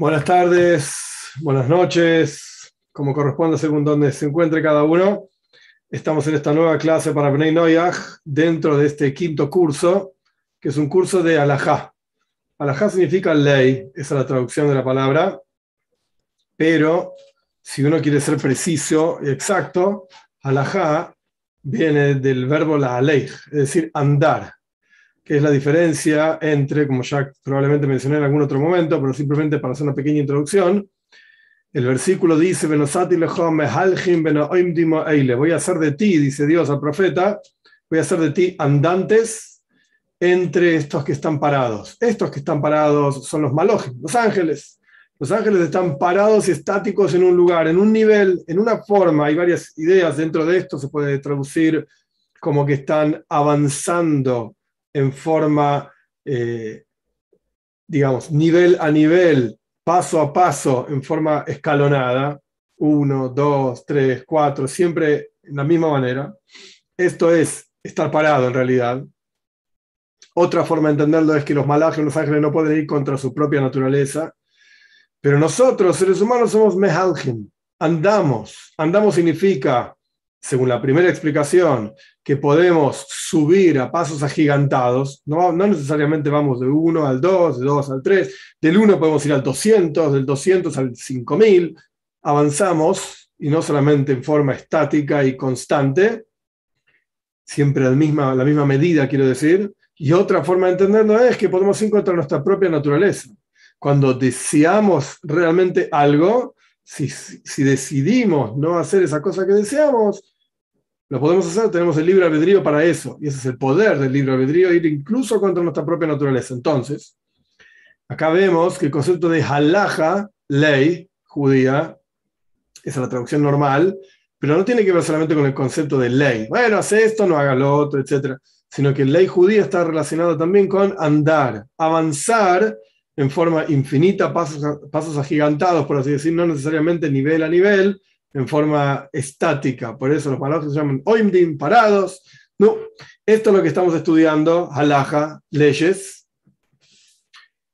Buenas tardes, buenas noches, como corresponde según donde se encuentre cada uno. Estamos en esta nueva clase para Bnei Noyaj dentro de este quinto curso, que es un curso de alajá. Alajá significa ley, esa es la traducción de la palabra, pero si uno quiere ser preciso y exacto, alajá viene del verbo la ley, es decir, andar que es la diferencia entre, como ya probablemente mencioné en algún otro momento, pero simplemente para hacer una pequeña introducción, el versículo dice, voy a hacer de ti, dice Dios al profeta, voy a hacer de ti andantes entre estos que están parados. Estos que están parados son los malojim, los ángeles. Los ángeles están parados y estáticos en un lugar, en un nivel, en una forma. Hay varias ideas dentro de esto, se puede traducir como que están avanzando en forma, eh, digamos, nivel a nivel, paso a paso, en forma escalonada, uno, dos, tres, cuatro, siempre en la misma manera. Esto es estar parado en realidad. Otra forma de entenderlo es que los malajes, los ángeles no pueden ir contra su propia naturaleza, pero nosotros, seres humanos, somos mehalgim, andamos. Andamos significa según la primera explicación, que podemos subir a pasos agigantados, no, no necesariamente vamos de 1 al 2, de 2 al 3, del 1 podemos ir al 200, del 200 al 5000, avanzamos y no solamente en forma estática y constante, siempre la misma, la misma medida, quiero decir, y otra forma de entenderlo es que podemos encontrar nuestra propia naturaleza. Cuando deseamos realmente algo, si, si, decidimos no hacer esa cosa que deseamos, lo podemos hacer, tenemos el libre albedrío para eso. Y ese es el poder del libre albedrío, ir incluso contra nuestra propia naturaleza. Entonces, acá vemos que el concepto de halaja, ley judía, esa es la traducción normal, pero no tiene que ver solamente con el concepto de ley. Bueno, hace esto, no haga lo otro, etc. Sino que ley judía está relacionada también con andar, avanzar en forma infinita, pasos, pasos agigantados, por así decir, no necesariamente nivel a nivel, en forma estática. Por eso los malajos se llaman oimdim, parados. No, esto es lo que estamos estudiando, halaja, leyes.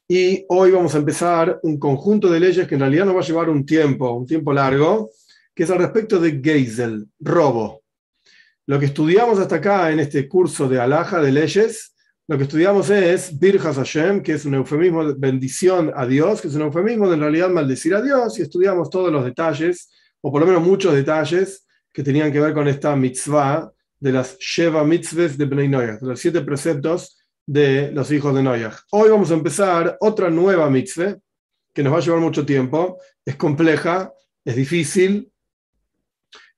Y hoy vamos a empezar un conjunto de leyes que en realidad nos va a llevar un tiempo, un tiempo largo, que es al respecto de Geisel, robo. Lo que estudiamos hasta acá en este curso de halaja, de leyes, lo que estudiamos es Birjas Hashem, que es un eufemismo de bendición a Dios, que es un eufemismo de en realidad maldecir a Dios, y estudiamos todos los detalles o por lo menos muchos detalles que tenían que ver con esta mitzvah de las Sheva mitzvahs de Bnei Noyach, de los siete preceptos de los hijos de Noyach. Hoy vamos a empezar otra nueva mitzvah que nos va a llevar mucho tiempo, es compleja, es difícil,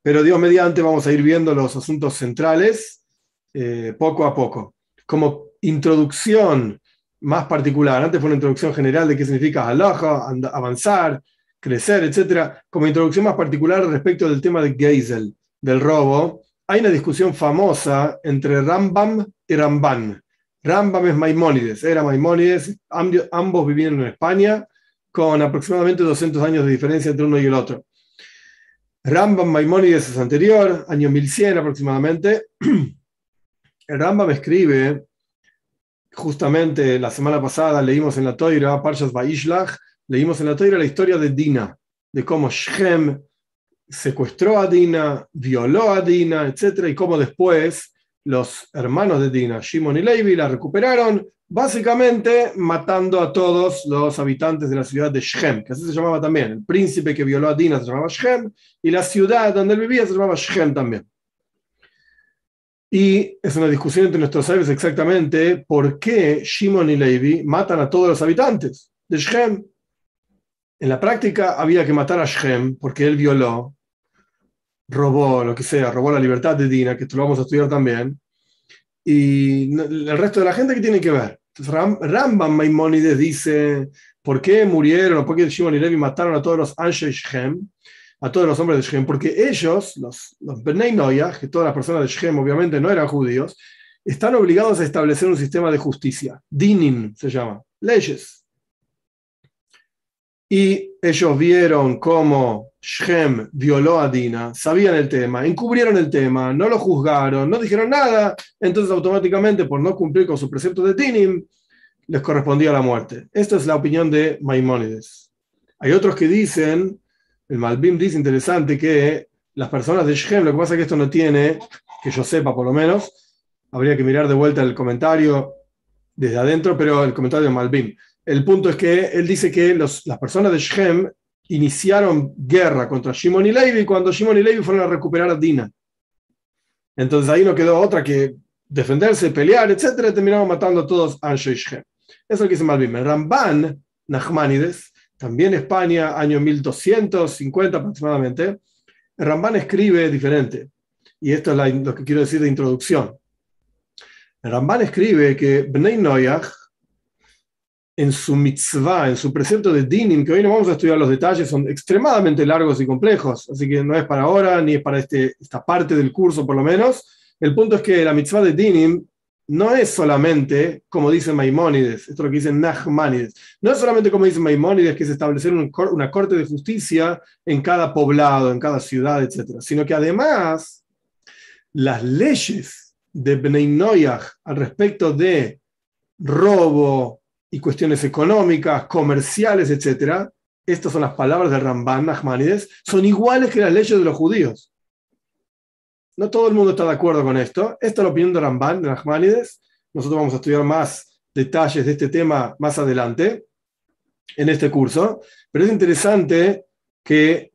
pero Dios mediante vamos a ir viendo los asuntos centrales eh, poco a poco. Como introducción más particular, antes fue una introducción general de qué significa halacha, avanzar, crecer, etcétera, como introducción más particular respecto del tema de Geisel, del robo, hay una discusión famosa entre Rambam y Ramban. Rambam es Maimónides, era Maimónides, ambos vivían en España, con aproximadamente 200 años de diferencia entre uno y el otro. Rambam Maimónides es anterior, año 1100 aproximadamente. El Rambam escribe, justamente la semana pasada leímos en la Toira, Parshas Baishlach, leímos en la Torah la historia de Dina, de cómo Shem secuestró a Dina, violó a Dina, etc. Y cómo después los hermanos de Dina, Shimon y Levi, la recuperaron, básicamente matando a todos los habitantes de la ciudad de Shem, que así se llamaba también. El príncipe que violó a Dina se llamaba Shem, y la ciudad donde él vivía se llamaba Shem también. Y es una discusión entre nuestros sabios exactamente por qué Shimon y Levi matan a todos los habitantes de Shem. En la práctica había que matar a Shem porque él violó, robó, lo que sea, robó la libertad de Dina, que esto lo vamos a estudiar también. Y el resto de la gente, ¿qué tiene que ver? Entonces, Rambam Maimonides dice, ¿por qué murieron por qué Shimon y Levi mataron a todos los Anshe Shem, a todos los hombres de Shem? Porque ellos, los, los Bnei que todas las personas de Shem obviamente no eran judíos, están obligados a establecer un sistema de justicia. Dinin se llama, leyes y ellos vieron cómo Shem violó a Dina, sabían el tema, encubrieron el tema, no lo juzgaron, no dijeron nada, entonces automáticamente por no cumplir con su precepto de Dinim, les correspondía la muerte. Esta es la opinión de Maimónides. Hay otros que dicen, el Malbim dice interesante que las personas de Shem, lo que pasa es que esto no tiene, que yo sepa por lo menos, habría que mirar de vuelta el comentario desde adentro, pero el comentario de Malbim. El punto es que él dice que las personas de Shem iniciaron guerra contra Shimon y Levi cuando Shimon y Levi fueron a recuperar a Dina. Entonces ahí no quedó otra que defenderse, pelear, etc. Terminaron matando a todos Anshe y Shem. Eso es lo que dice Malbim. El Ramban Nachmanides, también España, año 1250 aproximadamente, el Ramban escribe diferente. Y esto es lo que quiero decir de introducción. El Ramban escribe que Bnei Noyach, en su mitzvah, en su precepto de dinim, que hoy no vamos a estudiar los detalles, son extremadamente largos y complejos, así que no es para ahora, ni es para este, esta parte del curso por lo menos. El punto es que la mitzvah de dinim no es solamente, como dice Maimónides, esto es lo que dice Nachmanides, no es solamente como dice Maimónides, que es establecer una corte de justicia en cada poblado, en cada ciudad, etc., sino que además las leyes de Bnei al respecto de robo y cuestiones económicas, comerciales, etc., estas son las palabras del Ramban Nachmanides, son iguales que las leyes de los judíos. No todo el mundo está de acuerdo con esto. Esta es la opinión de Ramban, de Nachmanides. Nosotros vamos a estudiar más detalles de este tema más adelante en este curso. Pero es interesante que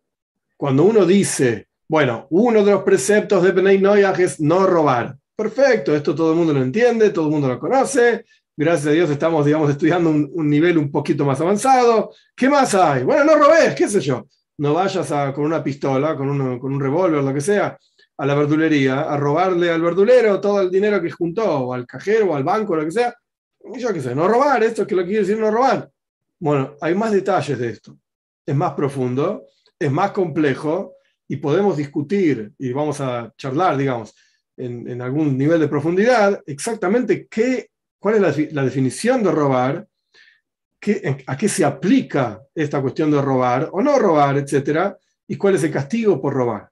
cuando uno dice, bueno, uno de los preceptos de Benay Noyaj es no robar. Perfecto, esto todo el mundo lo entiende, todo el mundo lo conoce. Gracias a Dios estamos, digamos, estudiando un, nivel un poquito más avanzado. ¿Qué más hay? Bueno, no robes, qué sé yo. No vayas con una pistola, con, un revólver, lo que sea, a la verdulería a robarle al verdulero todo el dinero que juntó, o al cajero, o al banco, lo que sea. Yo qué sé, no robar, esto es que lo quiere decir no robar. Bueno, hay más detalles de esto. Es más profundo, es más complejo y podemos discutir y vamos a charlar, digamos, en, algún nivel de profundidad exactamente qué, cuál es la, definición de robar, a qué se aplica esta cuestión de robar o no robar, etcétera, y cuál es el castigo por robar.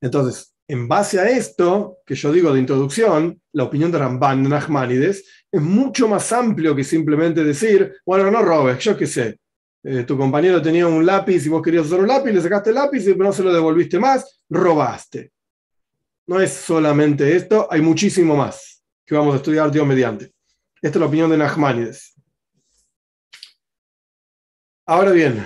Entonces, en base a esto, que yo digo de introducción, la opinión de Ramban Nachmanides es mucho más amplio que simplemente decir, bueno, no robes, yo qué sé. Eh, tu compañero tenía un lápiz y vos querías usar un lápiz, le sacaste el lápiz y no se lo devolviste más, robaste. No es solamente esto, hay muchísimo más que vamos a estudiar Dios mediante. Esta es la opinión de Nachmanides. Ahora bien,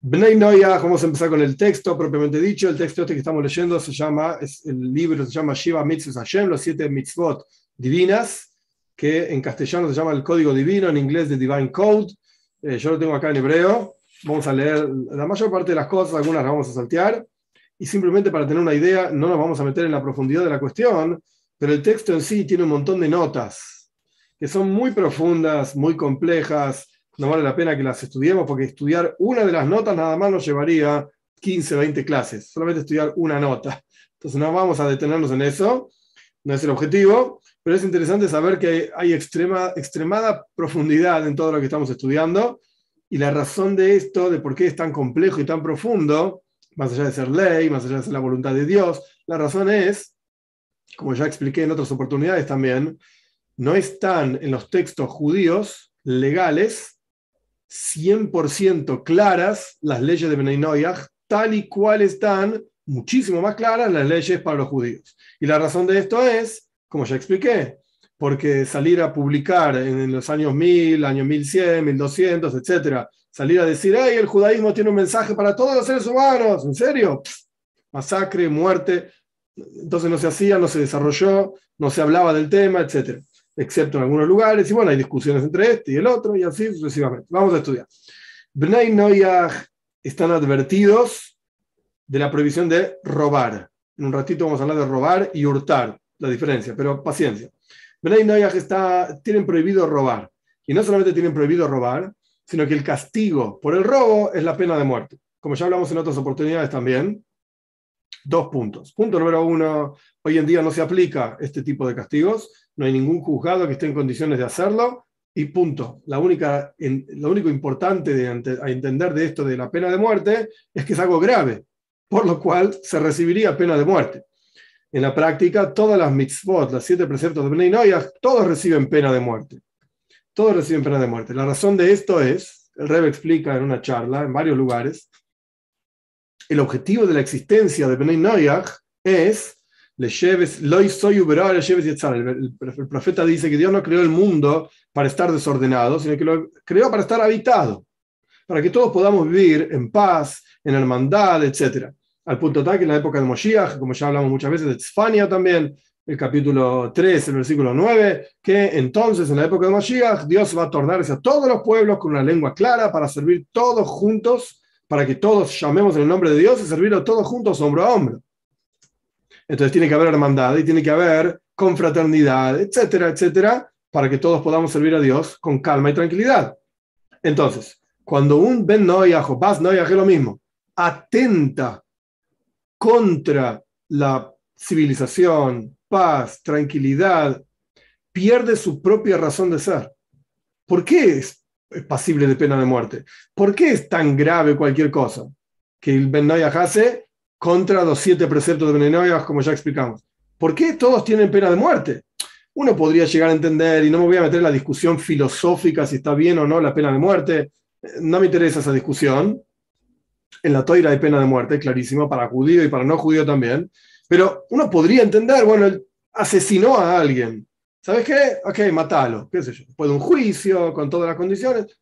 Bnei Noya, vamos a empezar con el texto propiamente dicho. El texto este que estamos leyendo se llama, es, el libro se llama Shiva Mitzvot Hashem, los siete mitzvot divinas, que en castellano se llama el código divino, en inglés de Divine Code. Eh, yo lo tengo acá en hebreo. Vamos a leer la mayor parte de las cosas, algunas las vamos a saltear. Y simplemente para tener una idea, no nos vamos a meter en la profundidad de la cuestión, pero el texto en sí tiene un montón de notas que son muy profundas, muy complejas. No vale la pena que las estudiemos porque estudiar una de las notas nada más nos llevaría 15, 20 clases, solamente estudiar una nota. Entonces no vamos a detenernos en eso, no es el objetivo, pero es interesante saber que hay extrema, extremada profundidad en todo lo que estamos estudiando. Y la razón de esto, de por qué es tan complejo y tan profundo, más allá de ser ley, más allá de ser la voluntad de Dios, la razón es, como ya expliqué en otras oportunidades también, no están en los textos judíos legales 100% claras las leyes de Benay tal y cual están muchísimo más claras las leyes para los judíos. Y la razón de esto es, como ya expliqué, porque salir a publicar en los años 1000, año 1100, 1200, etcétera, salir a decir, hey, el judaísmo tiene un mensaje para todos los seres humanos, ¿en serio? masacre, muerte. Entonces no se hacía, no se desarrolló, no se hablaba del tema, etcétera excepto en algunos lugares, y bueno, hay discusiones entre este y el otro, y así sucesivamente. Vamos a estudiar. Bnei Noyah están advertidos de la prohibición de robar. En un ratito vamos a hablar de robar y hurtar, la diferencia, pero paciencia. Bnei Noyah está, tienen prohibido robar. Y no solamente tienen prohibido robar, sino que el castigo por el robo es la pena de muerte. Como ya hablamos en otras oportunidades también, dos puntos. Punto número uno, hoy en día no se aplica este tipo de castigos, no hay ningún juzgado que esté en condiciones de hacerlo y punto. La única, lo único importante a entender de esto de la pena de muerte es que es algo grave, por lo cual se recibiría pena de muerte. En la práctica, todas las mitzvot, las siete preceptos de Bnei Noyah, todos reciben pena de muerte. Todos reciben pena de muerte. La razón de esto es, el Rebbe explica en una charla, en varios lugares, el objetivo de la existencia de Benay Noyach es el, el profeta dice que Dios no creó el mundo para estar desordenado, sino que lo creó para estar habitado, para que todos podamos vivir en paz, en hermandad, etc. Al punto tal que en la época de Moshiach, como ya hablamos muchas veces de Tzfania también, el capítulo 3, el versículo 9, que entonces en la época de Moshiach Dios va a tornarse a todos los pueblos con una lengua clara para servir todos juntos, para que todos llamemos en el nombre de Dios y servirlo todos juntos hombro a hombro. Entonces tiene que haber hermandad y tiene que haber confraternidad, etcétera, etcétera, para que todos podamos servir a Dios con calma y tranquilidad. Entonces, cuando un Ben Noyaj o Bas Noyaj es lo mismo, atenta contra la civilización, paz, tranquilidad, pierde su propia razón de ser. ¿Por qué es pasible de pena de muerte? ¿Por qué es tan grave cualquier cosa que el Ben Noyaj hace contra los siete preceptos de Ben como ya explicamos? ¿Por qué todos tienen pena de muerte? Uno podría llegar a entender, y no me voy a meter en la discusión filosófica si está bien o no la pena de muerte, no me interesa esa discusión. En la toira hay pena de muerte, clarísimo, para judío y para no judío también. Pero uno podría entender, bueno, asesinó a alguien. ¿Sabes qué? Ok, matalo, qué sé yo. Después de un juicio, con todas las condiciones,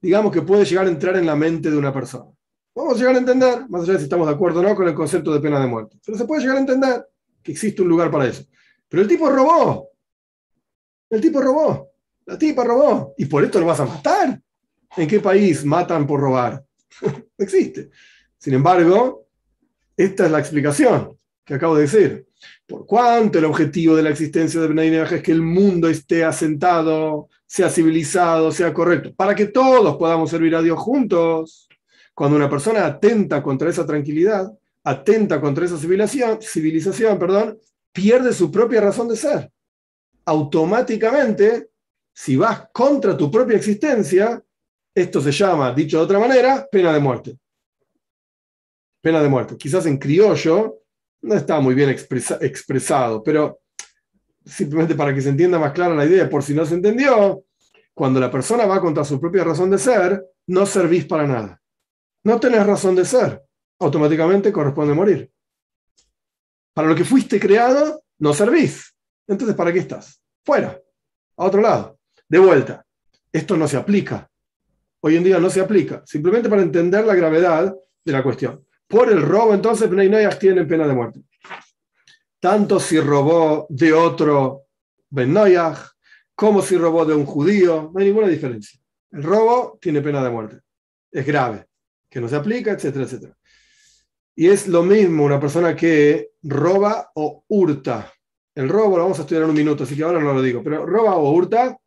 digamos que puede llegar a entrar en la mente de una persona. Vamos a llegar a entender, más allá de si estamos de acuerdo o no con el concepto de pena de muerte. Pero se puede llegar a entender que existe un lugar para eso. Pero el tipo robó. El tipo robó. La tipa robó. ¿Y por esto lo vas a matar? ¿En qué país matan por robar? no existe. Sin embargo, esta es la explicación que acabo de decir. Por cuanto el objetivo de la existencia de Benay es que el mundo esté asentado, sea civilizado, sea correcto, para que todos podamos servir a Dios juntos. Cuando una persona atenta contra esa tranquilidad, atenta contra esa civilización, civilización perdón, pierde su propia razón de ser. Automáticamente, si vas contra tu propia existencia, esto se llama, dicho de otra manera, pena de muerte. Pena de muerte. Quizás en criollo no está muy bien expresado, pero simplemente para que se entienda más clara la idea, por si no se entendió, cuando la persona va contra su propia razón de ser, no servís para nada. No tenés razón de ser. Automáticamente corresponde morir. Para lo que fuiste creado, no servís. Entonces, ¿para qué estás? Fuera, a otro lado, de vuelta. Esto no se aplica. Hoy en día no se aplica. Simplemente para entender la gravedad de la cuestión. Por el robo, entonces, Bnei Noyach tienen pena de muerte. Tanto si robó de otro Ben Noyach, como si robó de un judío, no hay ninguna diferencia. El robo tiene pena de muerte. Es grave que no se aplica, etcétera, etcétera. Y es lo mismo una persona que roba o hurta. El robo lo vamos a estudiar en un minuto, así que ahora no lo digo, pero roba o hurta,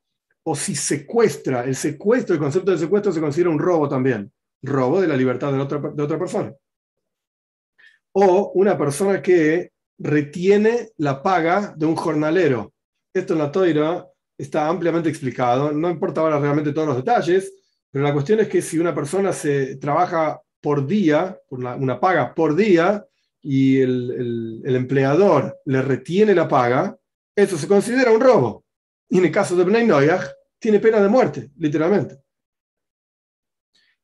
o si secuestra. El secuestro, el concepto de secuestro se considera un robo también. Robo de la libertad de otra, de otra persona. O una persona que retiene la paga de un jornalero. Esto en la toira está ampliamente explicado. No importa ahora realmente todos los detalles, pero la cuestión es que si una persona se trabaja por día, una, paga por día, y el, empleador le retiene la paga, eso se considera un robo. Y en el caso de Bnei Noyach, tiene pena de muerte, literalmente.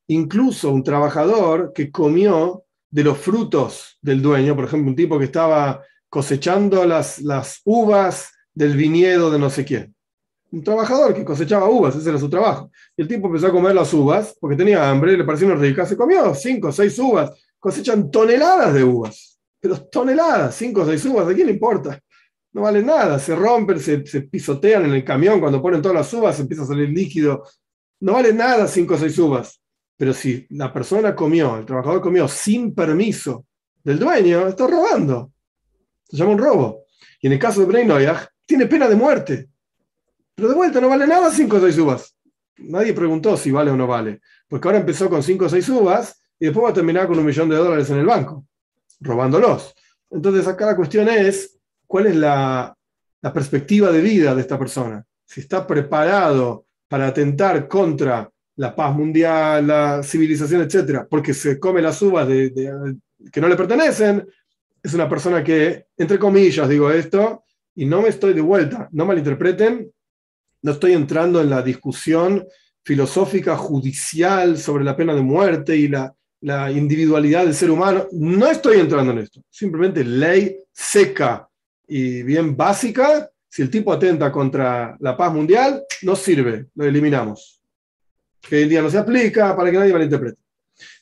Incluso un trabajador que comió de los frutos del dueño, por ejemplo, un tipo que estaba cosechando las, las uvas del viñedo de no sé quién un trabajador que cosechaba uvas, ese era su trabajo. Y el tipo empezó a comer las uvas porque tenía hambre, le parecieron ricas, se comió cinco o seis uvas, cosechan toneladas de uvas, pero toneladas, cinco o seis uvas, ¿a quién le importa? No vale nada, se rompen, se, se pisotean en el camión, cuando ponen todas las uvas empieza a salir líquido, no vale nada cinco o seis uvas. Pero si la persona comió, el trabajador comió sin permiso del dueño, está robando. Se llama un robo. Y en el caso de Brain tiene pena de muerte pero de vuelta no vale nada 5 o 6 uvas. Nadie preguntó si vale o no vale. Porque ahora empezó con 5 o 6 uvas y después va a terminar con un millón de dólares en el banco, robándolos. Entonces acá la cuestión es, ¿cuál es la, la perspectiva de vida de esta persona? Si está preparado para atentar contra la paz mundial, la civilización, etcétera, porque se come las uvas de, que no le pertenecen, es una persona que, entre comillas, digo esto, y no me estoy de vuelta, no malinterpreten, no estoy entrando en la discusión filosófica judicial sobre la pena de muerte y la, la individualidad del ser humano. No estoy entrando en esto. Simplemente ley seca y bien básica. Si el tipo atenta contra la paz mundial, no sirve, lo eliminamos. Que hoy en día no se aplica para que nadie malinterprete.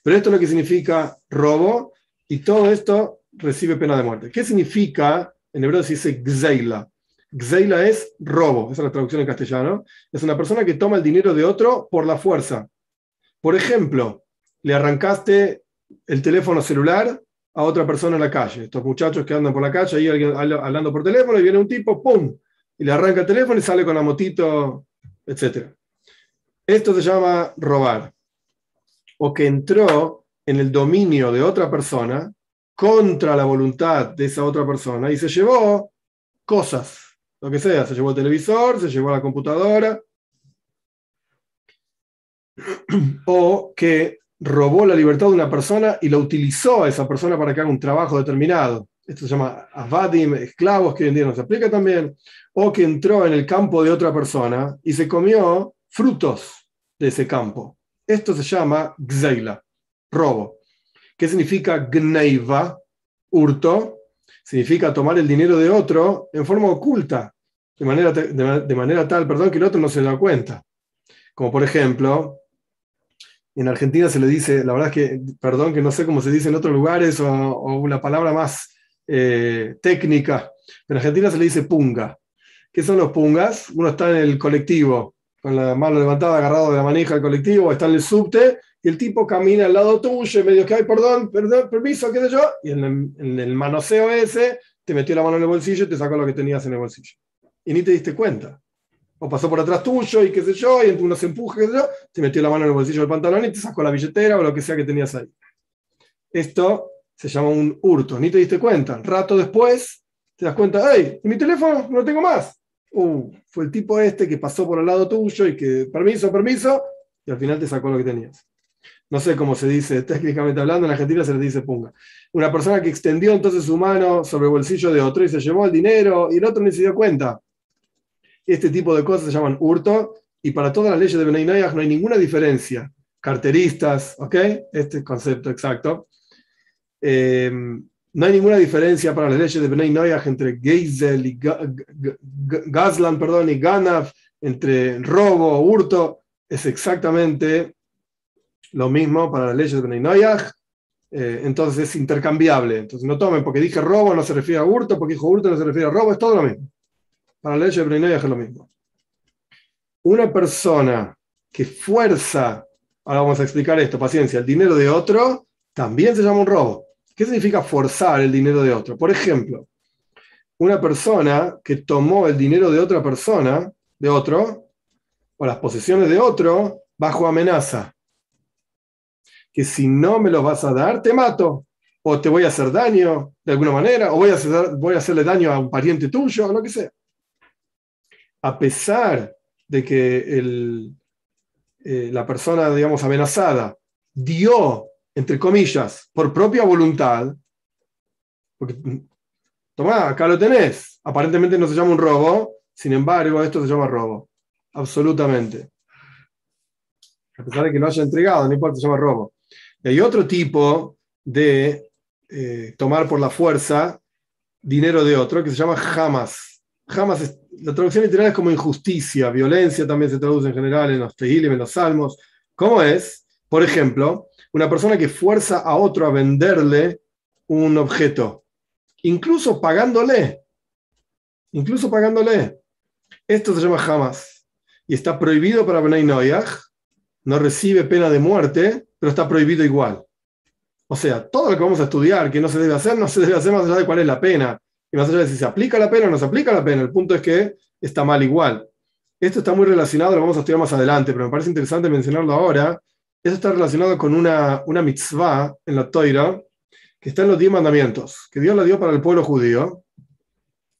Pero esto es lo que significa robo y todo esto recibe pena de muerte. ¿Qué significa? En hebreo se dice gzeila. Gzeila es robo, esa es la traducción en castellano. Es una persona que toma el dinero de otro por la fuerza. Por ejemplo, le arrancaste el teléfono celular a otra persona en la calle. Estos muchachos que andan por la calle, ahí alguien hablando por teléfono, y viene un tipo, ¡pum! Y le arranca el teléfono y sale con la motito, etc. Esto se llama robar. O que entró en el dominio de otra persona contra la voluntad de esa otra persona y se llevó cosas, lo que sea, se llevó el televisor, se llevó la computadora, o que robó la libertad de una persona y la utilizó a esa persona para que haga un trabajo determinado. Esto se llama avadim, esclavos, que hoy en día aplica también. O que entró en el campo de otra persona y se comió frutos de ese campo. Esto se llama gzeila, robo. ¿Qué significa gneiva? Hurto. Significa tomar el dinero de otro en forma oculta, de manera, de manera tal perdón, que el otro no se da cuenta. Como por ejemplo, en Argentina se le dice, la verdad es que, perdón, que no sé cómo se dice en otros lugares o, una palabra más eh, técnica, en Argentina se le dice punga. ¿Qué son los pungas? Uno está en el colectivo, con la mano levantada, agarrado de la manija del colectivo, está en el subte, y el tipo camina al lado tuyo, y medio que, hay perdón, perdón, permiso, qué sé yo, y en el, en manoseo ese, te metió la mano en el bolsillo y te sacó lo que tenías en el bolsillo. Y ni te diste cuenta o pasó por atrás tuyo y qué sé yo, y entre unos empujes, qué sé yo, te metió la mano en el bolsillo del pantalón y te sacó la billetera o lo que sea que tenías ahí. Esto se llama un hurto, ni te diste cuenta. Rato después te das cuenta, hey, mi teléfono no lo tengo más. Uh, fue el tipo este que pasó por al lado tuyo y que, permiso, permiso, y al final te sacó lo que tenías. No sé cómo se dice técnicamente hablando, en Argentina se le dice punga. Una persona que extendió entonces su mano sobre el bolsillo de otro y se llevó el dinero y el otro ni se dio cuenta. Este tipo de cosas se llaman hurto y para todas las leyes de Benay no hay ninguna diferencia. Carteristas, ¿ok? Este concepto exacto. Eh, no hay ninguna diferencia para las leyes de Benay Noyaj entre Geisel y Gazlan, perdón, y Ganaf, entre robo, hurto. Es exactamente lo mismo para las leyes de Benay Noyaj. Eh, entonces es intercambiable. Entonces no tomen, porque dije robo no se refiere a hurto, porque dijo hurto no se refiere a robo, es todo lo mismo. Para la ley de Breinaya es lo mismo. Una persona que fuerza, ahora vamos a explicar esto, paciencia, el dinero de otro, también se llama un robo. ¿Qué significa forzar el dinero de otro? Por ejemplo, una persona que tomó el dinero de otra persona, de otro, o las posesiones de otro, bajo amenaza. Que si no me los vas a dar, te mato. O te voy a hacer daño de alguna manera, o voy a, hacer, hacerle daño a un pariente tuyo, o lo que sea a pesar de que eh, la persona, digamos, amenazada dio, entre comillas, por propia voluntad, porque, tomá, acá lo tenés, aparentemente no se llama un robo, sin embargo, esto se llama robo, absolutamente. A pesar de que lo haya entregado, no importa, se llama robo. Y hay otro tipo de eh, tomar por la fuerza dinero de otro que se llama jamás. Jamás la traducción literal es como injusticia, violencia también se traduce en general en los Tehilim, en los Salmos. ¿Cómo es? Por ejemplo, una persona que fuerza a otro a venderle un objeto, incluso pagándole, incluso pagándole. Esto se llama Hamas y está prohibido para Benay no recibe pena de muerte, pero está prohibido igual. O sea, todo lo que vamos a estudiar que no se debe hacer, no se debe hacer más allá de cuál es la pena y más allá de si se aplica la pena o no se aplica la pena, el punto es que está mal igual. Esto está muy relacionado, lo vamos a estudiar más adelante, pero me parece interesante mencionarlo ahora. Eso está relacionado con una, una mitzvah en la Toira, que está en los diez mandamientos, que Dios la dio para el pueblo judío,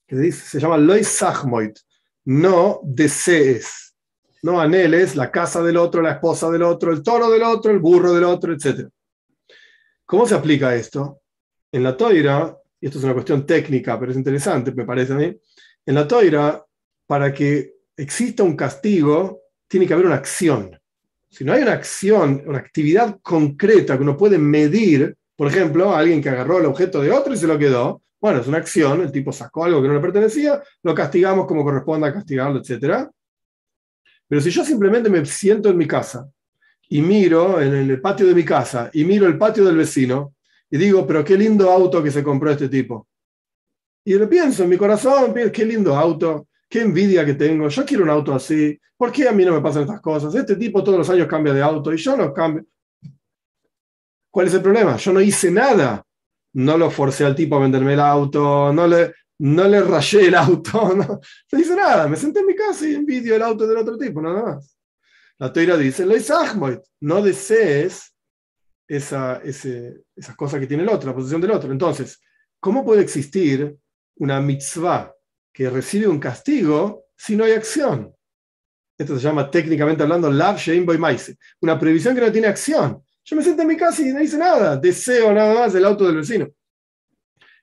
que dice, se llama Lois Sachmoit, no desees, no anheles la casa del otro, la esposa del otro, el toro del otro, el burro del otro, etc. ¿Cómo se aplica esto? En la Toira y esto es una cuestión técnica, pero es interesante, me parece a mí, en la toira, para que exista un castigo, tiene que haber una acción. Si no hay una acción, una actividad concreta que uno puede medir, por ejemplo, alguien que agarró el objeto de otro y se lo quedó, bueno, es una acción, el tipo sacó algo que no le pertenecía, lo castigamos como corresponda castigarlo, etc. Pero si yo simplemente me siento en mi casa y miro en el patio de mi casa y miro el patio del vecino y digo, pero qué lindo auto que se compró este tipo. Y lo pienso en mi corazón, qué lindo auto, qué envidia que tengo, yo quiero un auto así, ¿por qué a mí no me pasan estas cosas? Este tipo todos los años cambia de auto y yo no cambio. ¿Cuál es el problema? Yo no hice nada. No lo forcé al tipo a venderme el auto, no le, no le rayé el auto, no, no hice nada. Me senté en mi casa y envidio el auto del otro tipo, nada más. La teira dice, no desees esa, ese, esas cosas que tiene el otro, la posición del otro. Entonces, ¿cómo puede existir una mitzvah que recibe un castigo si no hay acción? Esto se llama técnicamente hablando Lav Shein Boy Maise, una previsión que no tiene acción. Yo me senté en mi casa y no hice nada, deseo nada más el auto del vecino.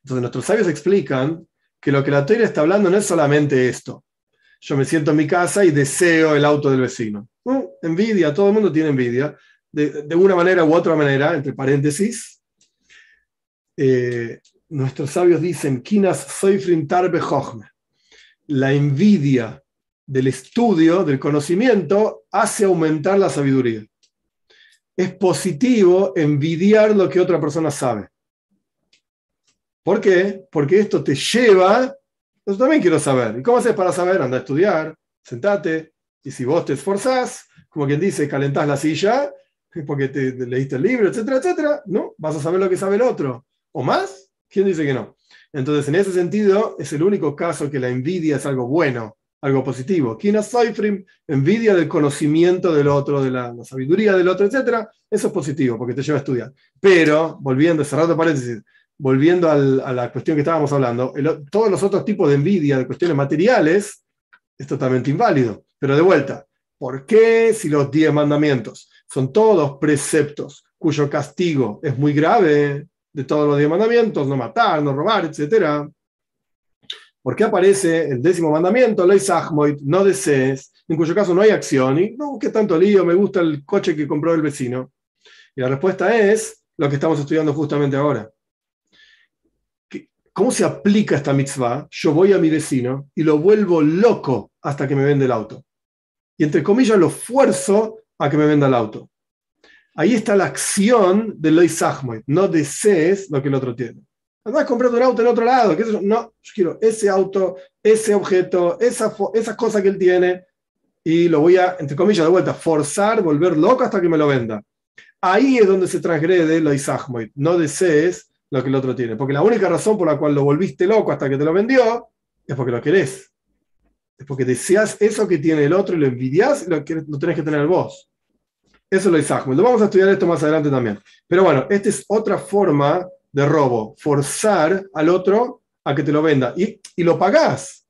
Entonces nuestros sabios explican que lo que la teoría está hablando no es solamente esto. Yo me siento en mi casa y deseo el auto del vecino. envidia, todo el mundo tiene envidia, de, una manera u otra manera, entre paréntesis. Eh, nuestros sabios dicen, Kinas soifrin tarbe La envidia del estudio, del conocimiento, hace aumentar la sabiduría. Es positivo envidiar lo que otra persona sabe. ¿Por qué? Porque esto te lleva, yo también quiero saber. ¿Y cómo haces para saber? Anda a estudiar, sentate, y si vos te esforzás, como quien dice, calentás la silla, porque te, leíste el libro, etcétera, etcétera, ¿no? Vas a saber lo que sabe el otro. ¿O más? ¿Quién dice que no? Entonces, en ese sentido, es el único caso que la envidia es algo bueno, algo positivo. Kina Soifrim, envidia del conocimiento del otro, de la, sabiduría del otro, etcétera, eso es positivo, porque te lleva a estudiar. Pero, volviendo, cerrando paréntesis, volviendo a la cuestión que estábamos hablando, todos los otros tipos de envidia de cuestiones materiales es totalmente inválido. Pero de vuelta, ¿por qué si los diez mandamientos son todos preceptos cuyo castigo es muy grave de todos los diez mandamientos, no matar, no robar, etcétera? ¿Por qué aparece el décimo mandamiento, no desees, en cuyo caso no hay acción? Y no, ¿qué tanto lío? Me gusta el coche que compró el vecino. Y la respuesta es lo que estamos estudiando justamente ahora. ¿Cómo se aplica esta mitzvah? Yo voy a mi vecino y lo vuelvo loco hasta que me vende el auto. Y entre comillas lo fuerzo a que me venda el auto. Ahí está la acción de Lois No desees lo que el otro tiene. Además, comprar un auto en otro lado. No, yo quiero ese auto, ese objeto, esa, esa cosa que él tiene y lo voy a, entre comillas, de vuelta, forzar, volver loco hasta que me lo venda. Ahí es donde se transgrede lo No desees lo que el otro tiene. Porque la única razón por la cual lo volviste loco hasta que te lo vendió es porque lo querés. Es porque deseas eso que tiene el otro y lo envidias y lo, lo tenés que tener vos. Eso lo dice Lo vamos a estudiar esto más adelante también. Pero bueno, esta es otra forma de robo. Forzar al otro a que te lo venda. Y, y lo pagás.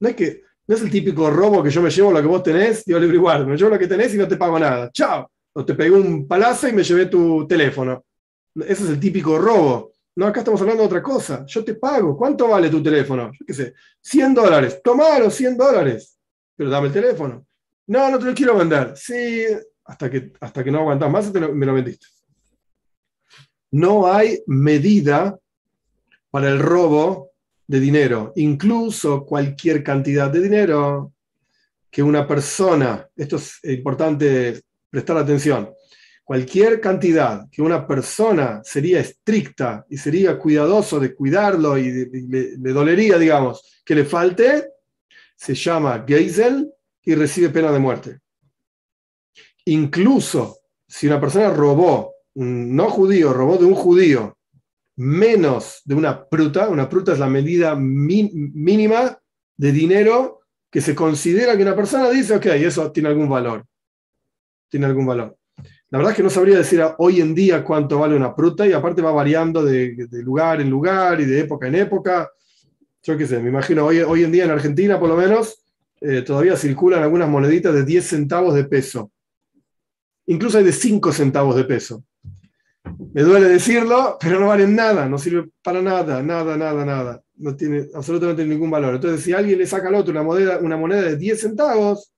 No es, que, no es el típico robo que yo me llevo lo que vos tenés y libre igual. Me llevo lo que tenés y no te pago nada. Chao. O te pegué un palazo y me llevé tu teléfono. Ese es el típico robo. No, acá estamos hablando de otra cosa. Yo te pago. ¿Cuánto vale tu teléfono? Yo qué sé, 100 dólares. Tomalo, 100 dólares. Pero dame el teléfono. No, no te lo quiero vender. Sí, hasta que, hasta que no aguantas más, me lo vendiste. No hay medida para el robo de dinero, incluso cualquier cantidad de dinero que una persona, esto es importante prestar atención, cualquier cantidad que una persona sería estricta y sería cuidadoso de cuidarlo y le, dolería, digamos, que le falte, se llama Geisel y recibe pena de muerte. Incluso si una persona robó, no judío, robó de un judío menos de una pruta, una pruta es la medida mínima de dinero que se considera que una persona dice, ok, eso tiene algún valor. Tiene algún valor. La verdad es que no sabría decir hoy en día cuánto vale una fruta y aparte va variando de, lugar en lugar y de época en época. Yo qué sé, me imagino hoy, hoy en día en Argentina por lo menos eh, todavía circulan algunas moneditas de 10 centavos de peso. Incluso hay de 5 centavos de peso. Me duele decirlo, pero no valen nada, no sirve para nada, nada, nada, nada. No tiene absolutamente ningún valor. Entonces, si alguien le saca al otro una moneda, una moneda de 10 centavos,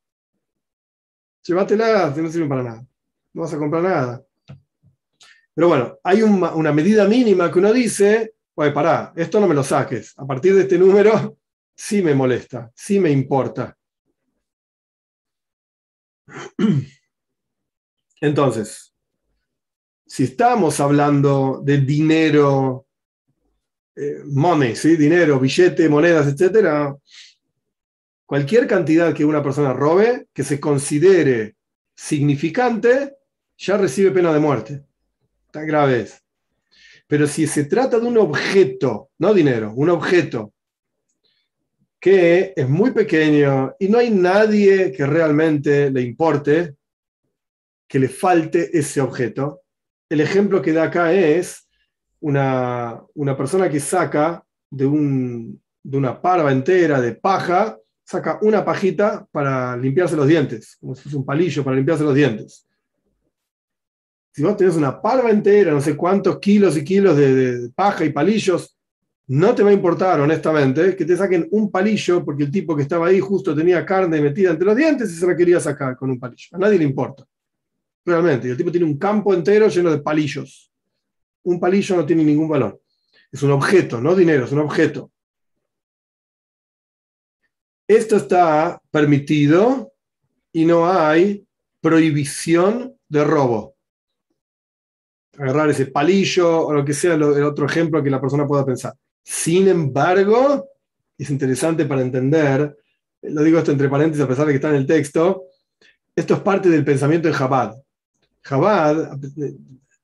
llévatelas, no sirven para nada. No vas a comprar nada. Pero bueno, hay una medida mínima que uno dice, oye, pará, esto no me lo saques. A partir de este número, sí me molesta, sí me importa. Entonces, si estamos hablando de dinero, eh, money, dinero, billete, monedas, etc., cualquier cantidad que una persona robe que se considere significante, ya recibe pena de muerte. Tan grave es. Pero si se trata de un objeto, no dinero, un objeto que es muy pequeño y no hay nadie que realmente le importe que le falte ese objeto, el ejemplo que da acá es una, persona que saca de, un, de una parva entera de paja, saca una pajita para limpiarse los dientes, como si fuese un palillo para limpiarse los dientes. Si vos tenés una parva entera, no sé cuántos kilos y kilos de, paja y palillos, no te va a importar, honestamente, que te saquen un palillo porque el tipo que estaba ahí justo tenía carne metida entre los dientes y se la quería sacar con un palillo. A nadie le importa. Realmente. Y el tipo tiene un campo entero lleno de palillos. Un palillo no tiene ningún valor. Es un objeto, no dinero, es un objeto. Esto está permitido y no hay prohibición de robo. Agarrar ese palillo o lo que sea el otro ejemplo que la persona pueda pensar. Sin embargo, es interesante para entender, lo digo esto entre paréntesis a pesar de que está en el texto, esto es parte del pensamiento de Chabad. Chabad,